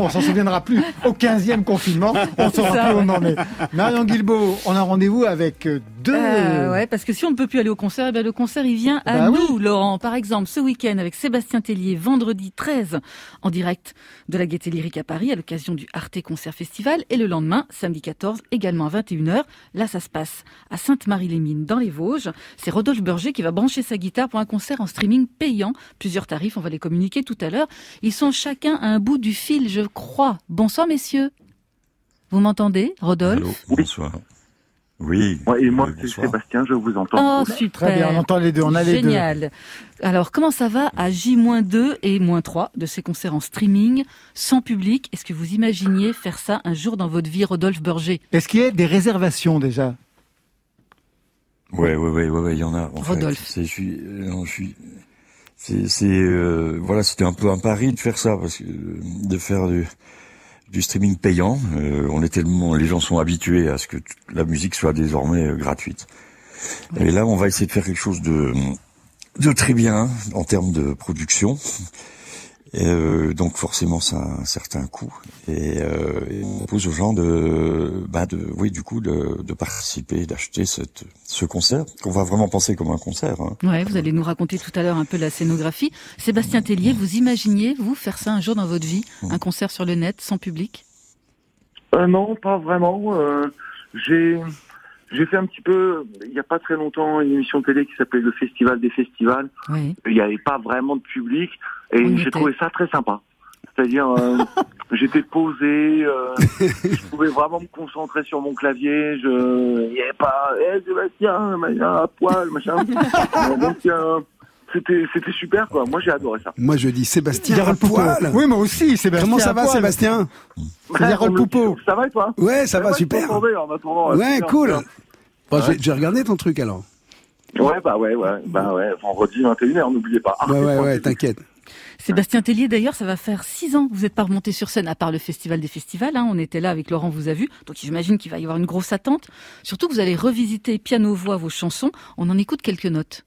On s'en souviendra plus. Au 15e confinement, on saura plus où on en est. Marion Guilbeault, on a rendez-vous avec euh, deux. Euh, ouais, parce que si on ne peut plus aller au concert, eh bien, le concert il vient à Bah nous, oui. Laurent. Par exemple, ce week-end avec Sébastien Tellier, vendredi 13, en direct de la Gaîté Lyrique à Paris, à l'occasion du Arte Concert Festival, et le lendemain, samedi 14, également à 21h. Là, ça se passe à Sainte-Marie-les-Mines, dans les Vosges. C'est Rodolphe Berger qui va brancher sa guitare pour un concert en streaming payant. Plusieurs tarifs, on va les communiquer tout à l'heure. Ils sont chacun à un bout du fil, je crois. Bonsoir, messieurs. Vous m'entendez, Rodolphe? Allô, bonsoir. Oui. Ouais, et moi, c'est bonsoir. Sébastien, je vous entends. Oh, super. Très bien, on entend les deux, on a les deux. Génial. Alors, comment ça va à J-2 et moins 3 de ces concerts en streaming, sans public? Est-ce que vous imaginiez faire ça un jour dans votre vie, Rodolphe Berger? Est-ce qu'il y a des réservations déjà? Ouais, ouais, ouais, ouais, ouais, il y en a. En Rodolphe. Fait. C'est, je suis, euh, non, je suis, c'est, c'est, euh, voilà, c'était un peu un pari de faire ça, parce que euh, de faire du, du streaming payant. Euh, on est tellement, les gens sont habitués à ce que la musique soit désormais euh, gratuite. Et là, on va essayer de faire quelque chose de, de très bien en termes de production. Et euh, donc forcément, ça a un certain coût. Et, euh, et on propose aux gens de, bah de, oui, du coup, de, de participer, d'acheter cette, ce concert qu'on va vraiment penser comme un concert. hein. Ouais, vous allez nous raconter tout à l'heure un peu la scénographie. Sébastien Tellier, vous imaginiez, vous, faire ça un jour dans votre vie Un concert sur le net, sans public? Euh, non, pas vraiment. Euh, j'ai j'ai fait un petit peu, il n'y a pas très longtemps, une émission de télé qui s'appelait Le Festival des Festivals. Oui. Il n'y avait pas vraiment de public et j'ai trouvé ça très sympa. C'est-à-dire, euh, j'étais posé, euh, je pouvais vraiment me concentrer sur mon clavier. Je, il n'y avait pas, eh Sébastien, machin, à poil, machin. Euh, Donc euh, c'était c'était super quoi. Moi j'ai adoré ça. Moi, je dis Sébastien à Poupeau. poil. Oui, moi aussi, Sébastien. Comment ça va, poil. Sébastien C'est le Poupeau. Ça va et toi Ouais, ça va, Ouais, super. en attendant, Ouais, cool. Bon, Ouais. j'ai- regardé ton truc alors. Ouais, bah ouais, ouais, bah ouais, vendredi 21h, n'oubliez pas. Ouais, ouais, ouais, Arte.tv. t'inquiète. Sébastien Tellier, d'ailleurs, ça va faire six ans que vous n'êtes pas remonté sur scène, à part le Festival des Festivals. Hein, on était là avec Laurent, vous a vu. Donc j'imagine qu'il va y avoir une grosse attente. Surtout que vous allez revisiter piano-voix vos chansons. On en écoute quelques notes.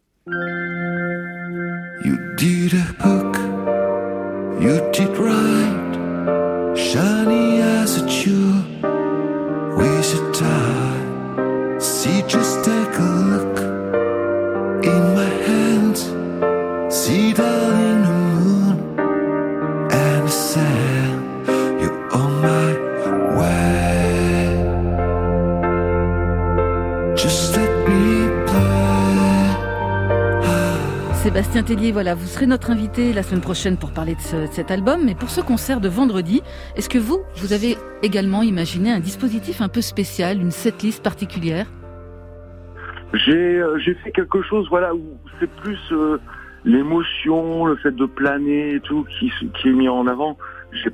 Sébastien Tellier, voilà, vous serez notre invité la semaine prochaine pour parler de, ce- de cet album. Mais pour ce concert de vendredi, est-ce que vous, vous avez également imaginé un dispositif un peu spécial, une setlist particulière? J'ai euh, j'ai fait quelque chose, voilà, où c'est plus euh, l'émotion, le fait de planer et tout qui, est mis en avant.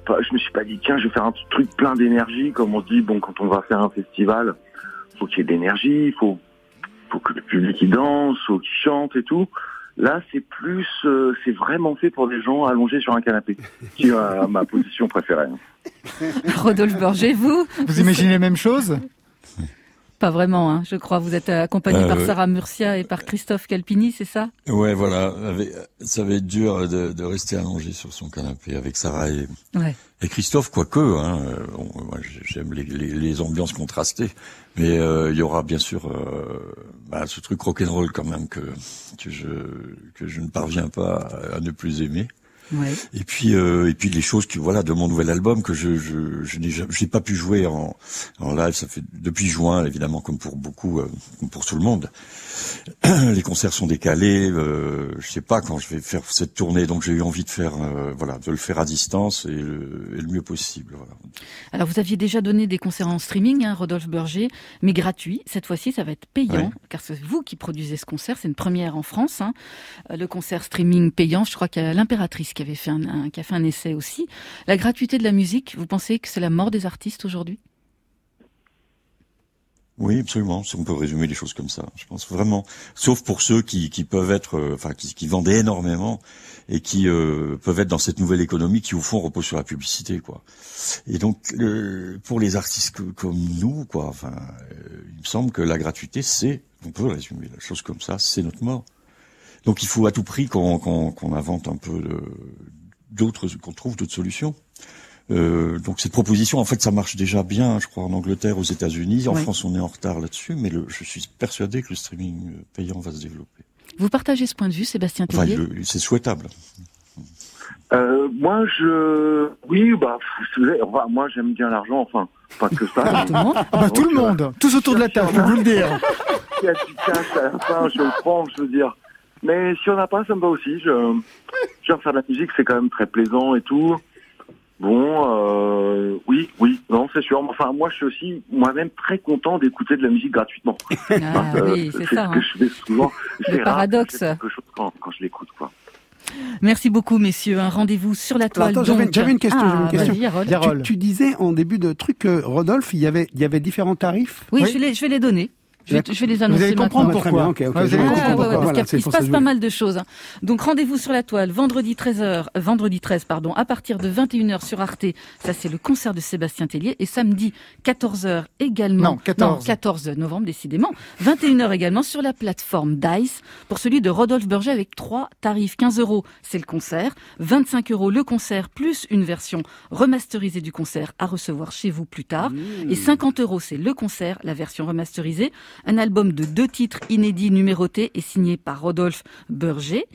Pas, je me suis pas dit tiens, je vais faire un truc plein d'énergie, comme on dit. Bon, quand on va faire un festival, faut qu'il y ait de l'énergie, il faut, faut que le public y danse, faut qu'il chante et tout. Là, c'est plus, euh, c'est vraiment fait pour des gens allongés sur un canapé, qui est euh, ma position préférée. Rodolphe Berger, vous Vous imaginez la même chose? Pas vraiment, hein, je crois. Vous êtes euh, accompagné Euh, par ouais. Sarah Murcia et par Christophe Calpini, c'est ça? Ouais, voilà. ça va être dur de, de rester allongé sur son canapé avec Sarah et, Ouais. et Christophe, quoique. Hein, euh, bon, j'aime les, les, les ambiances contrastées, mais euh, il y aura bien sûr euh, bah, ce truc rock'n'roll quand même que que je que je ne parviens pas à ne plus aimer. Ouais. Et puis euh, et puis les choses que voilà de mon nouvel album que je je je n'ai j'ai pas pu jouer en en live ça fait depuis juin évidemment comme pour beaucoup euh, comme pour tout le monde les concerts sont décalés euh, je sais pas quand je vais faire cette tournée donc j'ai eu envie de faire euh, voilà de le faire à distance et le, et le mieux possible voilà Alors, vous aviez déjà donné des concerts en streaming, hein, Rodolphe Berger, mais gratuit. Cette fois-ci, ça va être payant, Ouais. car c'est vous qui produisez ce concert. C'est une première en France. hein. Le concert streaming payant, je crois qu'il y a l'impératrice qui avait fait un, qui a fait un essai aussi. La gratuité de la musique, vous pensez que c'est la mort des artistes aujourd'hui? Oui, absolument. On peut résumer les choses comme ça, je pense vraiment. Sauf pour ceux qui, qui peuvent être, euh, enfin, qui, vendent énormément et qui euh, peuvent être dans cette nouvelle économie qui au fond repose sur la publicité, quoi. Et donc, pour les artistes comme nous, quoi, euh, il me semble que la gratuité, c'est, on peut résumer la chose comme ça, c'est notre mort. Donc, il faut à tout prix qu'on qu'on qu'on invente un peu de- d'autres, qu'on trouve d'autres solutions. Euh, donc cette proposition, en fait, ça marche déjà bien, je crois, en Angleterre, aux États-Unis. En Oui. France, on est en retard là-dessus, mais le, je suis persuadé que le streaming payant va se développer. Vous partagez ce point de vue, Sébastien Enfin, Tellier le- c'est souhaitable. Euh, moi, je, oui, bah, enfin, moi, j'aime bien l'argent, enfin, pas que ça. Tout le monde Ah bah tout le euh, monde, tous autour de la table, je vous le dire. S'il y a du cash à la fin, je le prends, je veux dire. Mais si on n'a pas, ça me va aussi. Je, je veux faire de la musique, c'est quand même très plaisant et tout. Bon, euh, oui, oui, non, c'est sûr. Enfin, moi, je suis aussi moi-même très content d'écouter de la musique gratuitement. Ah Euh, oui, c'est ce ça. que hein. je fais souvent. Rare que paradoxe. je fais quelque chose quand, quand je l'écoute, quoi. Merci beaucoup, messieurs. Un rendez-vous sur la toile. attends, j'avais- j'avais une question, Ah, j'avais une question. Tu, tu disais en début de truc que Rodolphe, il y avait, il y avait différents tarifs. Oui, Oui. Je, vais les, je vais les donner. Je vais, je vais les annoncer Vous allez comprendre maintenant. Pourquoi. bien, ok, ok, Ouais, vous allez Ah, comprendre ouais, ouais, pourquoi. parce Voilà, qu'il se passe pas mal de choses. hein. Donc rendez-vous sur la toile, vendredi 13h, vendredi 13, pardon, à partir de 21h sur Arte. Ça, c'est le concert de Sébastien Tellier. Et samedi, 14h également. Non, 14. 14 novembre, décidément. 21h également sur la plateforme DICE pour celui de Rodolphe Berger avec trois tarifs. 15 euros, c'est le concert. 25 euros le concert plus une version remasterisée du concert à recevoir chez vous plus tard. Et 50 euros, c'est le concert, la version remasterisée. Un album de deux titres inédits numérotés et signé par Rodolphe Burger.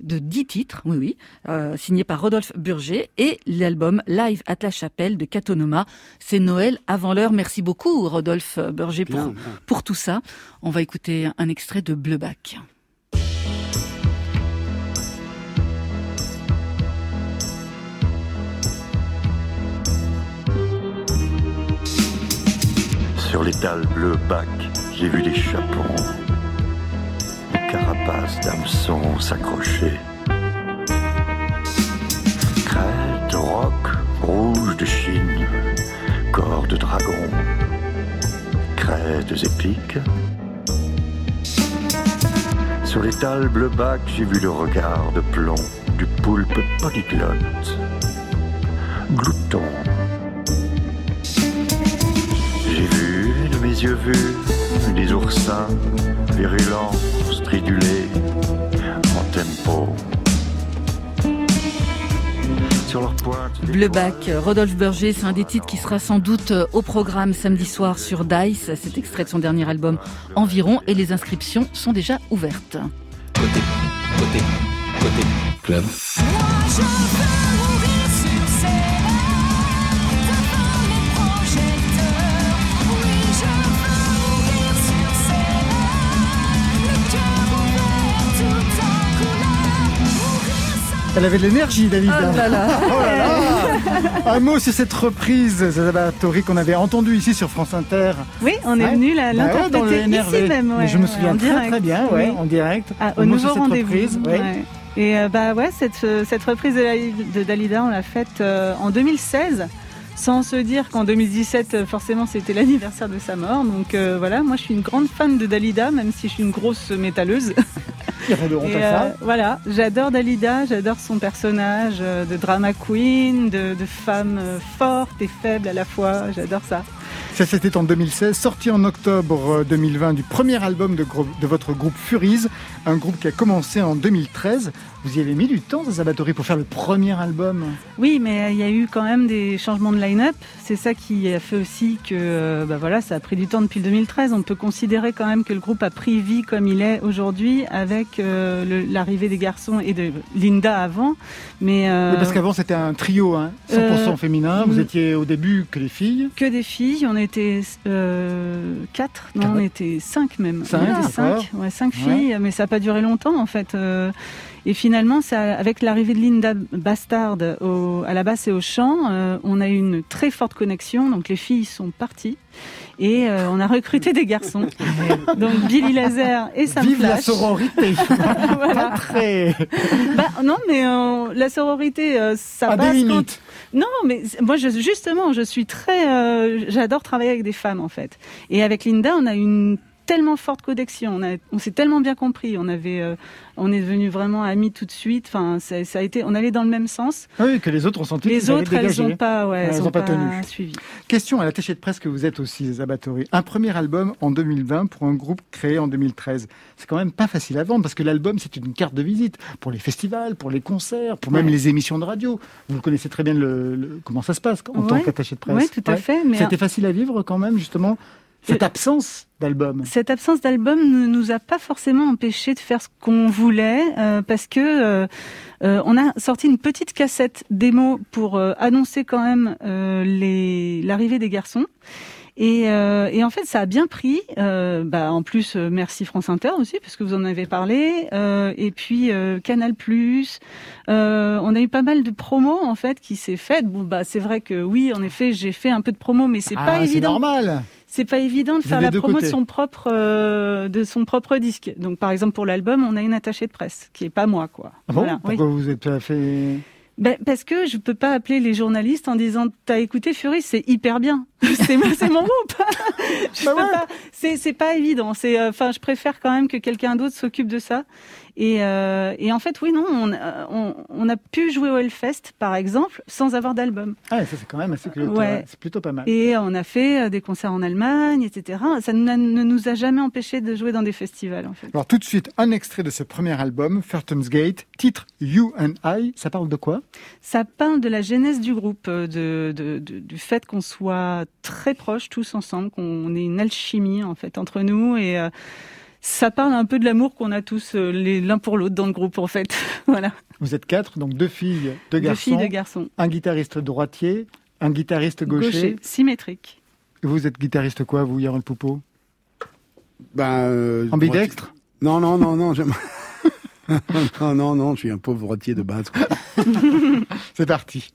De 10 titres, oui, oui, euh, signé par Rodolphe Burger. Et l'album Live at la Chapelle de Catonoma. C'est Noël avant l'heure. Merci beaucoup, Rodolphe Burger, pour, Bien, bien. pour tout ça. On va écouter un extrait de Bleubac. Sur l'étal bleu bac, j'ai vu des chapons, carapaces d'hameçons s'accrocher. Crête, roc, rouge de Chine, corps de dragon, crêtes épiques. Sur l'étal bleu bac, j'ai vu le regard de plomb du poulpe polyglotte, glouton. J'ai vu de mes yeux vus des oursins virulents, stridulés, en tempo. Sur leur pointe. des Bleubac, Rodolphe Berger, c'est un des titres qui sera sans doute euh, au programme samedi soir sur Dice. C'est extrait de son dernier album Environ et les inscriptions sont déjà ouvertes. Côté, côté, côté club. Elle avait de l'énergie, David. Oh là là. Oh là là Un mot sur cette reprise, Zaza Tori, qu'on avait entendue ici sur France Inter. Oui, on est Ouais. venu la- Bah ouais, dans le ici même. Ouais, je me souviens en très direct. très bien, Oui. en direct. Ah, au nouveau rendez-vous. Et euh, bah ouais, cette, euh, cette reprise de Dalida, on l'a faite euh, en 2016, sans se dire qu'en 2017, euh, forcément, c'était l'anniversaire de sa mort. Donc euh, voilà, moi je suis une grande fan de Dalida, même si je suis une grosse métalleuse. Et, euh, voilà, j'adore Dalida, j'adore son personnage de drama queen, de, de femme forte et faible à la fois. J'adore ça. Ça, c'était en 2016, sorti en octobre euh, 2020 du premier album de, de votre groupe Furies, un groupe qui a commencé en 2013. Vous y avez mis du temps, Zaza Batory, pour faire le premier album? Oui, mais euh, il y a eu quand même des changements de line-up. C'est ça qui a fait aussi que euh, bah voilà, ça a pris du temps depuis le 2013. On peut considérer quand même que le groupe a pris vie comme il est aujourd'hui avec euh, l'arrivée des garçons et de Linda avant. Mais euh, Oui, parce qu'avant, c'était un trio, hein, 100% euh, féminin. Vous mm. étiez au début que les filles. que des filles, on était euh, quatre, non, Quatre. on était cinq même. Cinq, on était d'accord. cinq, ouais, cinq Ouais. filles, mais ça n'a pas duré longtemps en fait. et finalement, ça, avec l'arrivée de Linda Bastard au- à la basse et au chant, euh, on a eu une très forte connexion. Donc les filles sont parties et euh, on a recruté des garçons. donc Billy Laser et Sam Vive la sororité Voilà. Pas très... Bah, non, mais euh, la sororité, ça À des passe limites. quand- Non, mais moi, je, justement, je suis très, j'adore travailler avec des femmes en fait. Et avec Linda, on a une tellement forte connexion. On, s'est tellement bien compris. On avait, euh, on est devenus vraiment amis tout de suite. Enfin, ça, ça a été, on allait dans le même sens. Ah Oui, que les autres ont senti Les autres, elles dégager. ont pas, ouais, elles elles ont ont pas tenu. suivi. Question à l'attaché de presse que vous êtes aussi, Zabatori. Un premier album en 2020 pour un groupe créé en 2013. C'est quand même pas facile à vendre parce que l'album, c'est une carte de visite pour les festivals, pour les concerts, pour même Ouais. les émissions de radio. Vous connaissez très bien le, le- comment ça se passe en tant Ouais. qu'attaché de presse. Ouais, tout à fait, mais- C'était facile à vivre quand même, justement, cette Euh, absence d'album. Cette absence d'album ne nous a pas forcément empêché de faire ce qu'on voulait euh, parce que euh, euh, on a sorti une petite cassette démo pour euh, annoncer quand même euh, les l'arrivée des garçons. Et, euh, et en fait, ça a bien pris. Euh, bah, en plus, merci France Inter aussi, parce que vous en avez parlé. Euh, et puis euh, Canal euh, on a eu pas mal de promos en fait qui s'est fait. Bon, bah, c'est vrai que oui, en effet, j'ai fait un peu de promo, mais c'est Ah, pas c'est évident. normal. C'est pas évident de faire la promo de côtés. son propre euh, de son propre disque. Donc par exemple pour l'album, on a une attachée de presse qui est pas moi quoi. Ah bon Voilà, oui. Pourquoi vous êtes pas fait Ben, parce que je peux pas appeler les journalistes en disant t'as écouté Fury, c'est hyper bien. c'est mon groupe. je Bah ouais. pas. C'est pas évident. C'est euh, enfin je préfère quand même que quelqu'un d'autre s'occupe de ça. Et, euh, et en fait oui non on, a- on on a pu jouer au Hellfest par exemple sans avoir d'album. Ah, ça c'est quand même assez. Ouais. C'est plutôt pas mal. Et on a fait euh, des concerts en Allemagne, etc. Ça ne nous a jamais empêché de jouer dans des festivals, en fait. Alors tout de suite, un extrait de ce premier album, Gate, titre You and I. Ça parle de quoi? Ça parle de la genèse du groupe, euh, de, de- de- du fait qu'on soit très proches tous ensemble, qu'on ait une alchimie en fait entre nous et euh, ça parle un peu de l'amour qu'on a tous euh, les- l'un pour l'autre dans le groupe en fait. voilà. Vous êtes quatre, donc deux filles, deux Deux garçons. filles, deux garçons. Un guitariste droitier, un guitariste gaucher. Gaucher, symétrique. Et Vous êtes guitariste quoi, vous, Yarol Poupeau? Ben, euh, Ambidextre? droitier. Non, non, non, non, j'aime. non, non, non, je suis un pauvre droitier de base. C'est parti.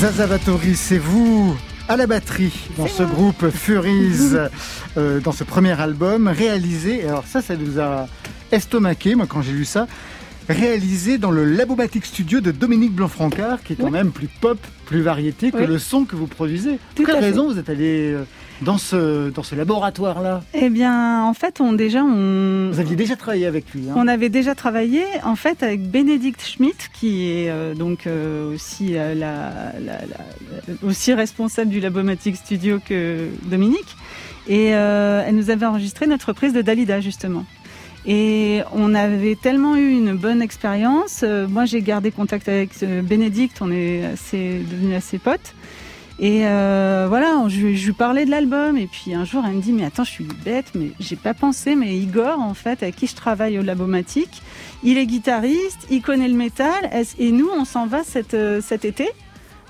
Zaza Vatori, c'est vous à la batterie dans ce groupe Furies, euh, dans ce premier album réalisé. Alors ça, ça nous a estomaqué, moi, quand j'ai lu ça. Réalisé dans le Labomatic Studio de Dominique Blanc-Francard, qui est quand Oui. même plus pop, plus variété que Oui. le son que vous produisez. Tout Pour quelle fait. raison vous êtes allé euh, dans ce, dans ce laboratoire-là Eh bien, en fait, on déjà on. Vous aviez déjà travaillé avec lui. hein On avait déjà travaillé en fait avec Bénédicte Schmitt, qui est euh, donc euh, aussi euh, la, la- la- aussi responsable du Labomatic Studio que Dominique, et euh, elle nous avait enregistré notre reprise de Dalida justement. Et on avait tellement eu une bonne expérience. moi, j'ai gardé contact avec Bénédicte. On est assez devenus assez potes. Et euh, voilà, je, lui parlais de l'album. Et puis un jour elle me dit mais attends je suis bête mais j'ai pas pensé mais Igor en fait avec qui je travaille au Labomatique, il est guitariste, il connaît le métal. Et nous on s'en va cet, euh, cet été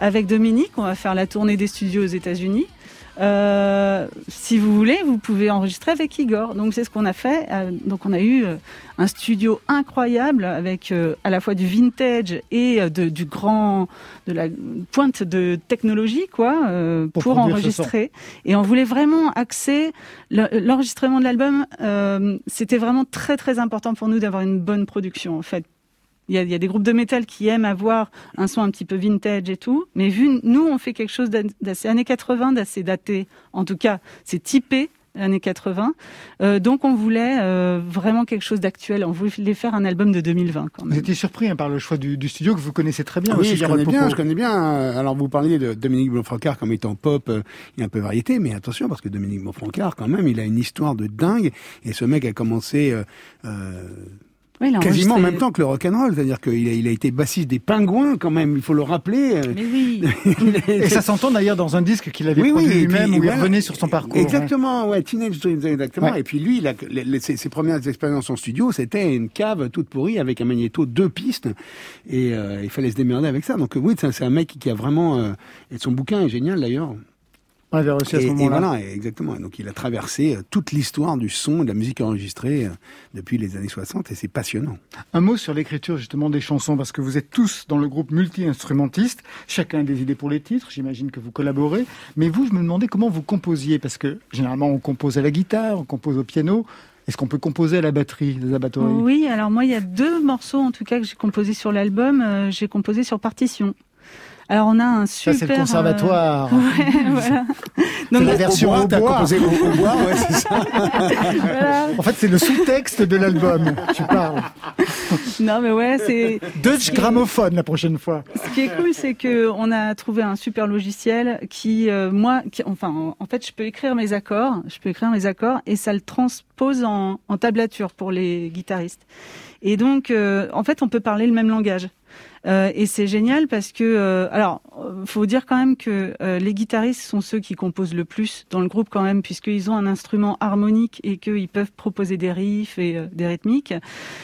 avec Dominique, on va faire la tournée des studios aux États-Unis. Euh, si vous voulez, vous pouvez enregistrer avec Igor. Donc c'est ce qu'on a fait. Euh, donc on a eu euh, un studio incroyable avec à la fois du vintage et de, du grand, de la pointe de technologie quoi, Pour enregistrer. Et on voulait vraiment axer le- l'enregistrement de l'album. euh, C'était vraiment très très important pour nous d'avoir une bonne production en fait. Il y, a, il y a des groupes de métal qui aiment avoir un son un petit peu vintage et tout, mais vu nous, on fait quelque chose d'a- d'assez années 80, d'assez daté. En tout cas, c'est typé années 80. Euh, donc on voulait euh, vraiment quelque chose d'actuel. On voulait faire un album de 2020 quand Vous même. étiez surpris hein, par le choix du, du studio que vous connaissez très bien Ah oui, aussi, je connais bien, je connais bien. Euh, Alors vous parliez de Dominique Blanc-Francard comme étant pop euh, et un peu variété, mais attention parce que Dominique Blanc-Francard, quand même, il a une histoire de dingue. Et ce mec a commencé euh, euh, Oui, quasiment en même temps que le rock'n'roll, c'est-à-dire qu'il a, il a été bassiste des Pingouins quand même. Il faut le rappeler. euh, Mais oui. Et ça s'entend d'ailleurs dans un disque qu'il avait Oui, oui, produit lui-même où il voilà. revenait sur son parcours. Exactement, ouais, Teenage Dreams, exactement. Ouais. Et puis lui, il a, les- les- ses, ses premières expériences en studio, c'était une cave toute pourrie avec un magnéto deux pistes, et euh, il fallait se démerder avec ça. Donc oui, c'est c'est un mec qui a vraiment, euh, et son bouquin est génial d'ailleurs. On l'avait reçu à Et, ce et moment-là. voilà, exactement. Donc il a traversé euh, toute l'histoire du son, et de la musique enregistrée euh, depuis les années 60, et c'est passionnant. Un mot sur l'écriture justement des chansons, parce que vous êtes tous dans le groupe multi-instrumentiste, chacun a des idées pour les titres, j'imagine que vous collaborez, mais vous, je me demandais comment vous composiez, parce que généralement on compose à la guitare, on compose au piano, est-ce qu'on peut composer à la batterie, les abattoirs? Oui, alors moi, il y a deux morceaux en tout cas que j'ai composés sur l'album. euh, j'ai composé sur partition. Alors on a un Ça super. c'est le conservatoire. euh, Ouais, voilà. Donc, la on- version au t'as bois. composé au, au bois, ouais, c'est ça. voilà. En fait, c'est le sous-texte de l'album. Tu parles. Non, mais ouais, c'est. Dutch gramophone la prochaine fois. Ce qui est cool, c'est que on a trouvé un super logiciel qui, euh, moi, qui- enfin, en, en fait, je peux écrire mes accords, je peux écrire mes accords et ça le transpose en, en tablature pour les guitaristes. Et donc, euh, en fait, on peut parler le même langage. Euh, et c'est génial parce que, euh, alors, faut dire quand même que euh, les guitaristes sont ceux qui composent le plus dans le groupe quand même, puisqu'ils ont un instrument harmonique et qu'ils peuvent proposer des riffs et euh, des rythmiques.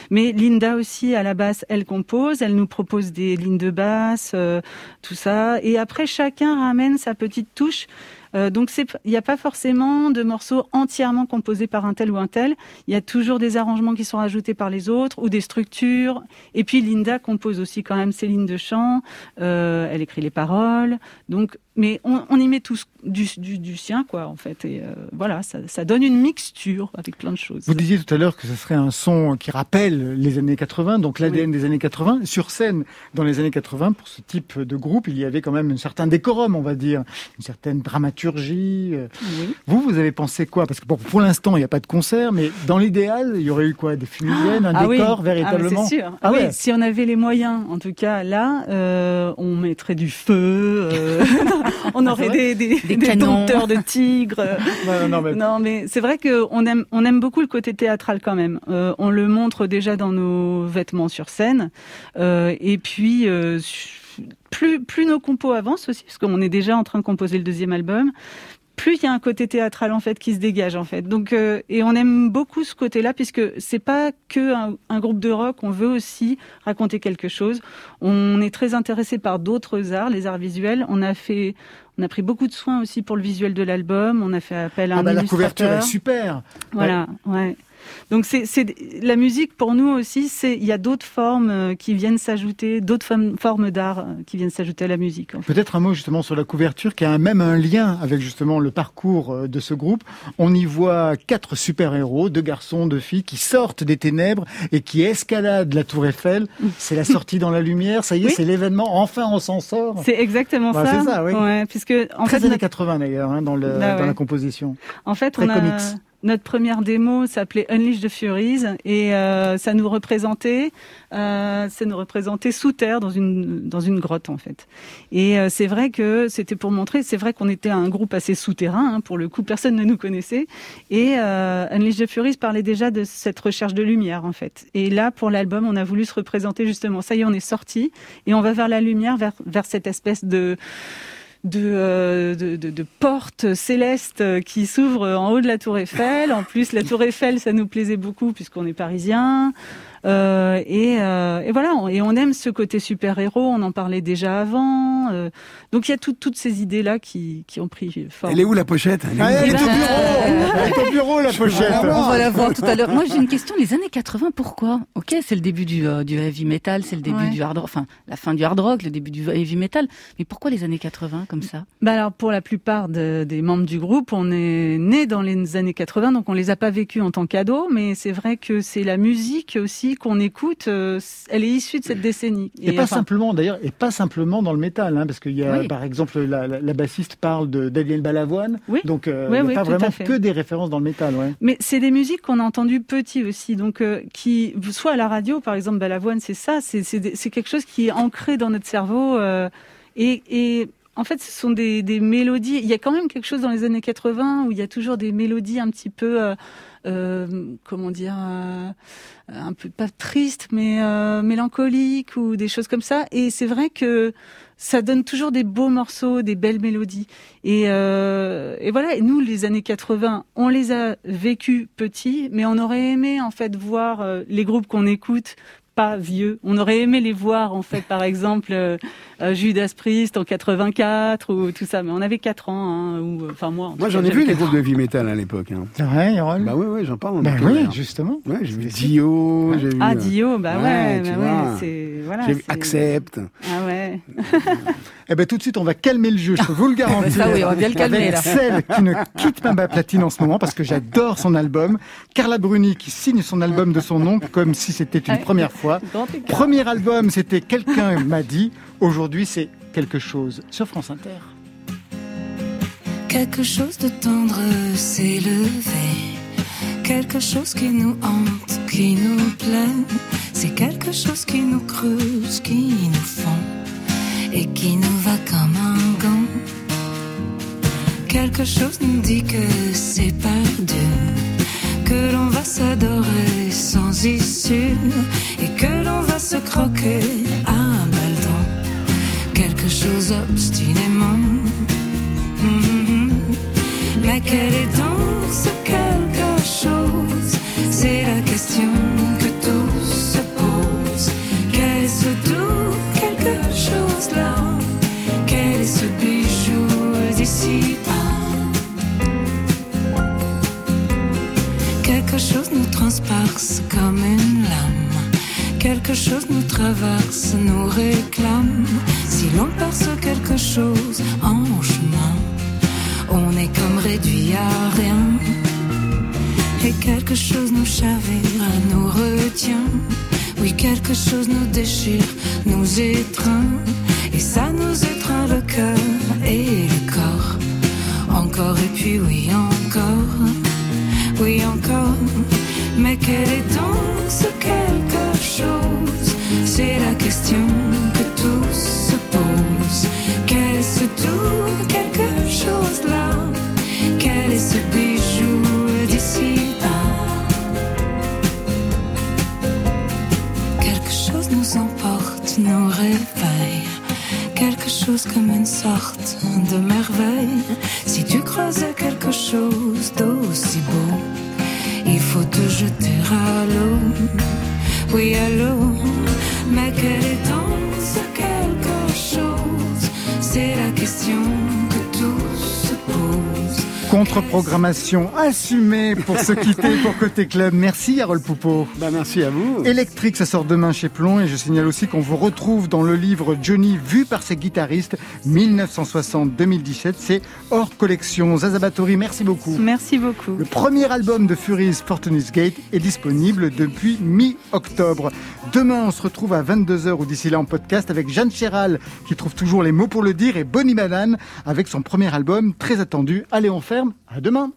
Mais Linda aussi, à la basse, elle compose, elle nous propose des lignes de basse, euh, tout ça. Et après, chacun ramène sa petite touche. Euh, donc, il n'y a pas forcément de morceaux entièrement composés par un tel ou un tel. Il y a toujours des arrangements qui sont rajoutés par les autres ou des structures. Et puis, Linda compose aussi quand même ses lignes de chant. Euh, elle écrit les paroles. Donc, mais on, on y met tous du, du, du sien, quoi, en fait. Et euh, voilà, ça, ça donne une mixture avec plein de choses. Vous disiez tout à l'heure que ce serait un son qui rappelle les années 80, donc l'ADN des années 80. Sur scène, dans les années 80, pour ce type de groupe, il y avait quand même un certain décorum, on va dire, une certaine dramaturgie. euh. Oui. Vous, vous avez pensé quoi? Parce que bon, pour l'instant, il n'y a pas de concert, mais dans l'idéal, il y aurait eu quoi? Des fumigènes, un Ah oui. décor, Ah, véritablement? c'est sûr. Ah oui, ouais. si on avait les moyens, en tout cas là, euh, on mettrait du feu, euh, on Ah, aurait des, des, Des des dompteurs de tigres. Non, non, mais- Non, mais c'est vrai qu'on aime, on aime beaucoup le côté théâtral quand même. Euh, on le montre déjà dans nos vêtements sur scène. Euh, et puis, euh, plus, plus nos compos avancent aussi, parce qu'on est déjà en train de composer le deuxième album, plus il y a un côté théâtral en fait qui se dégage en fait. Donc euh, et on aime beaucoup ce côté-là puisque c'est pas que un, un groupe de rock, on veut aussi raconter quelque chose. On est très intéressé par d'autres arts, les arts visuels. On a fait on a pris beaucoup de soins aussi pour le visuel de l'album, on a fait appel à Ah un bah, la couverture illustrateur. est super. Voilà, ouais. Donc c'est c'est la musique pour nous aussi. C'est il y a d'autres formes euh, qui viennent s'ajouter, d'autres formes, formes d'art euh, qui viennent s'ajouter à la musique. en fait. Peut-être un mot justement sur la couverture qui a même un lien avec justement le parcours euh, de ce groupe. On y voit quatre super-héros, deux garçons, deux filles qui sortent des ténèbres et qui escaladent la tour Eiffel. C'est la sortie dans la lumière, ça y est, Oui. c'est l'événement, enfin on s'en sort. C'est exactement Ouais, ça. c'est ça, oui. Ouais, puisque en Très fait années notre- 80 d'ailleurs, hein, dans, le, Bah dans ouais. la composition. En fait, Très on a comics. Notre première démo s'appelait Unleash the Furies et euh, ça nous représentait, euh, ça nous représentait sous terre dans une dans une grotte en fait. Et euh, c'est vrai que c'était pour montrer, c'est vrai qu'on était un groupe assez souterrain hein, pour le coup, personne ne nous connaissait. Et euh, Unleash the Furies parlait déjà de cette recherche de lumière en fait. Et là, pour l'album, on a voulu se représenter justement. Ça y est, on est sorti et on va vers la lumière, vers vers cette espèce de de, euh, de, de, de portes célestes euh, qui s'ouvrent en haut de la Tour Eiffel. En plus, la Tour Eiffel, ça nous plaisait beaucoup puisqu'on est parisiens. Euh, et, euh, et voilà, on- et on aime ce côté super-héros. On en parlait déjà avant. euh, donc il y a tout- toutes ces idées-là qui, qui ont pris forme. Elle est où la pochette? Elle est où Ah, elle est au bureau Elle est au bureau la pochette On va la voir tout à l'heure. Moi, j'ai une question. Les années 80, pourquoi? Ok, c'est le début du, euh, du heavy metal, c'est le début Ouais. du hard rock, enfin, la fin du hard rock, le début du heavy metal. Mais pourquoi les années 80 comme ça? Bah alors pour la plupart de- des membres du groupe, on est né dans les années 80, donc on les a pas vécus en tant qu'ados, mais c'est vrai que c'est la musique aussi qu'on écoute. euh, elle est issue de cette décennie. Et, pas enfin, simplement d'ailleurs, et pas simplement dans le métal, hein, parce qu'il y a Oui. par exemple la, la, la bassiste parle de Daniel Balavoine, Oui. donc euh, Oui, il n'y a oui, pas vraiment que des références dans le métal, ouais. Mais c'est des musiques qu'on a entendues petit aussi, donc euh, qui soit à la radio, par exemple Balavoine, c'est ça, c'est quelque chose qui est ancré dans notre cerveau euh, et, et en fait, ce sont des, mélodies. Il y a quand même quelque chose dans les années 80 où il y a toujours des mélodies un petit peu, euh, euh, comment dire, euh, un peu pas tristes, mais mélancoliques ou des choses comme ça. Et c'est vrai que ça donne toujours des beaux morceaux, des belles mélodies. Et, voilà, nous, les années 80, on les a vécus petits, mais on aurait aimé en fait voir les groupes qu'on écoute pas vieux. On aurait aimé les voir en fait, par exemple euh, euh, Judas Priest en 84 ou tout ça, mais on avait 4 ans, hein, ou euh, enfin moi. en Moi, j'en ai vu des quatre groupes de heavy metal à l'époque. Hein. C'est vrai, Yarol Bah oui, oui, j'en parle. mon oui, tonnerre. justement. Ouais, j'ai vu Dio, j'ai vu. Ah euh, Dio, bah ouais, tu bah vois. ouais, c'est voilà. J'ai vu c'est- Accept. Ah ouais. Eh ben tout de suite, on va calmer le jeu, je peux vous le garantir. Ça, oui, on va bien le calmer, Avec là. celle qui ne quitte pas ma platine en ce moment parce que j'adore son album. Carla Bruni qui signe son album de son nom comme si c'était une première fois. Premier album, c'était Quelqu'un m'a dit. Aujourd'hui, c'est quelque chose sur France Inter. Quelque chose de tendre s'est levé. Quelque chose qui nous hante, qui nous plaît. C'est quelque chose qui nous creuse, qui nous fond. Et qui nous va comme un gant. Quelque chose nous dit que c'est perdu. Que l'on va s'adorer sans issue. Et que l'on va se croquer à balles dents. Quelque chose obstinément. Mhm. Mais quel est donc ce quelque C'est la question que tous se posent. Quel est ce doux quelque chose là? Quel est ce bijou d'ici Quelque chose nous transperce comme une lame. Quelque chose nous traverse, nous réclame. Si l'on perce quelque chose en chemin, on est comme réduit à rien. Quelque chose nous chavire, nous retient. Oui, quelque chose nous déchire, nous étreint. Et ça nous étreint le cœur et le corps. Encore et puis oui, encore. Oui, encore. Mais quel est donc ce quelque chose? C'est la question que tous se posent. Quel est ce tout Comme une sorte de merveille. Si tu croisais quelque chose d'aussi beau, il faut te jeter à l'eau. Oui, à l'eau. Mais quel est donc ce quelque chose C'est la question Contre-programmation assumée pour se quitter pour Côté Club. Merci Harold Poupeau. Bah, merci à vous. Électrique, ça sort demain chez Plomb et je signale aussi qu'on vous retrouve dans le livre Johnny vu par ses guitaristes 1960-2017. C'est hors collection. Zazabatori, merci beaucoup. Merci beaucoup. Le premier album de Furies Fortunatus Gate est disponible depuis mi-octobre. Demain, on se retrouve à 22h ou d'ici là en podcast avec Jeanne Chéral qui trouve toujours les mots pour le dire et Bonnie Banane avec son premier album très attendu. Allez, on ferme. À demain.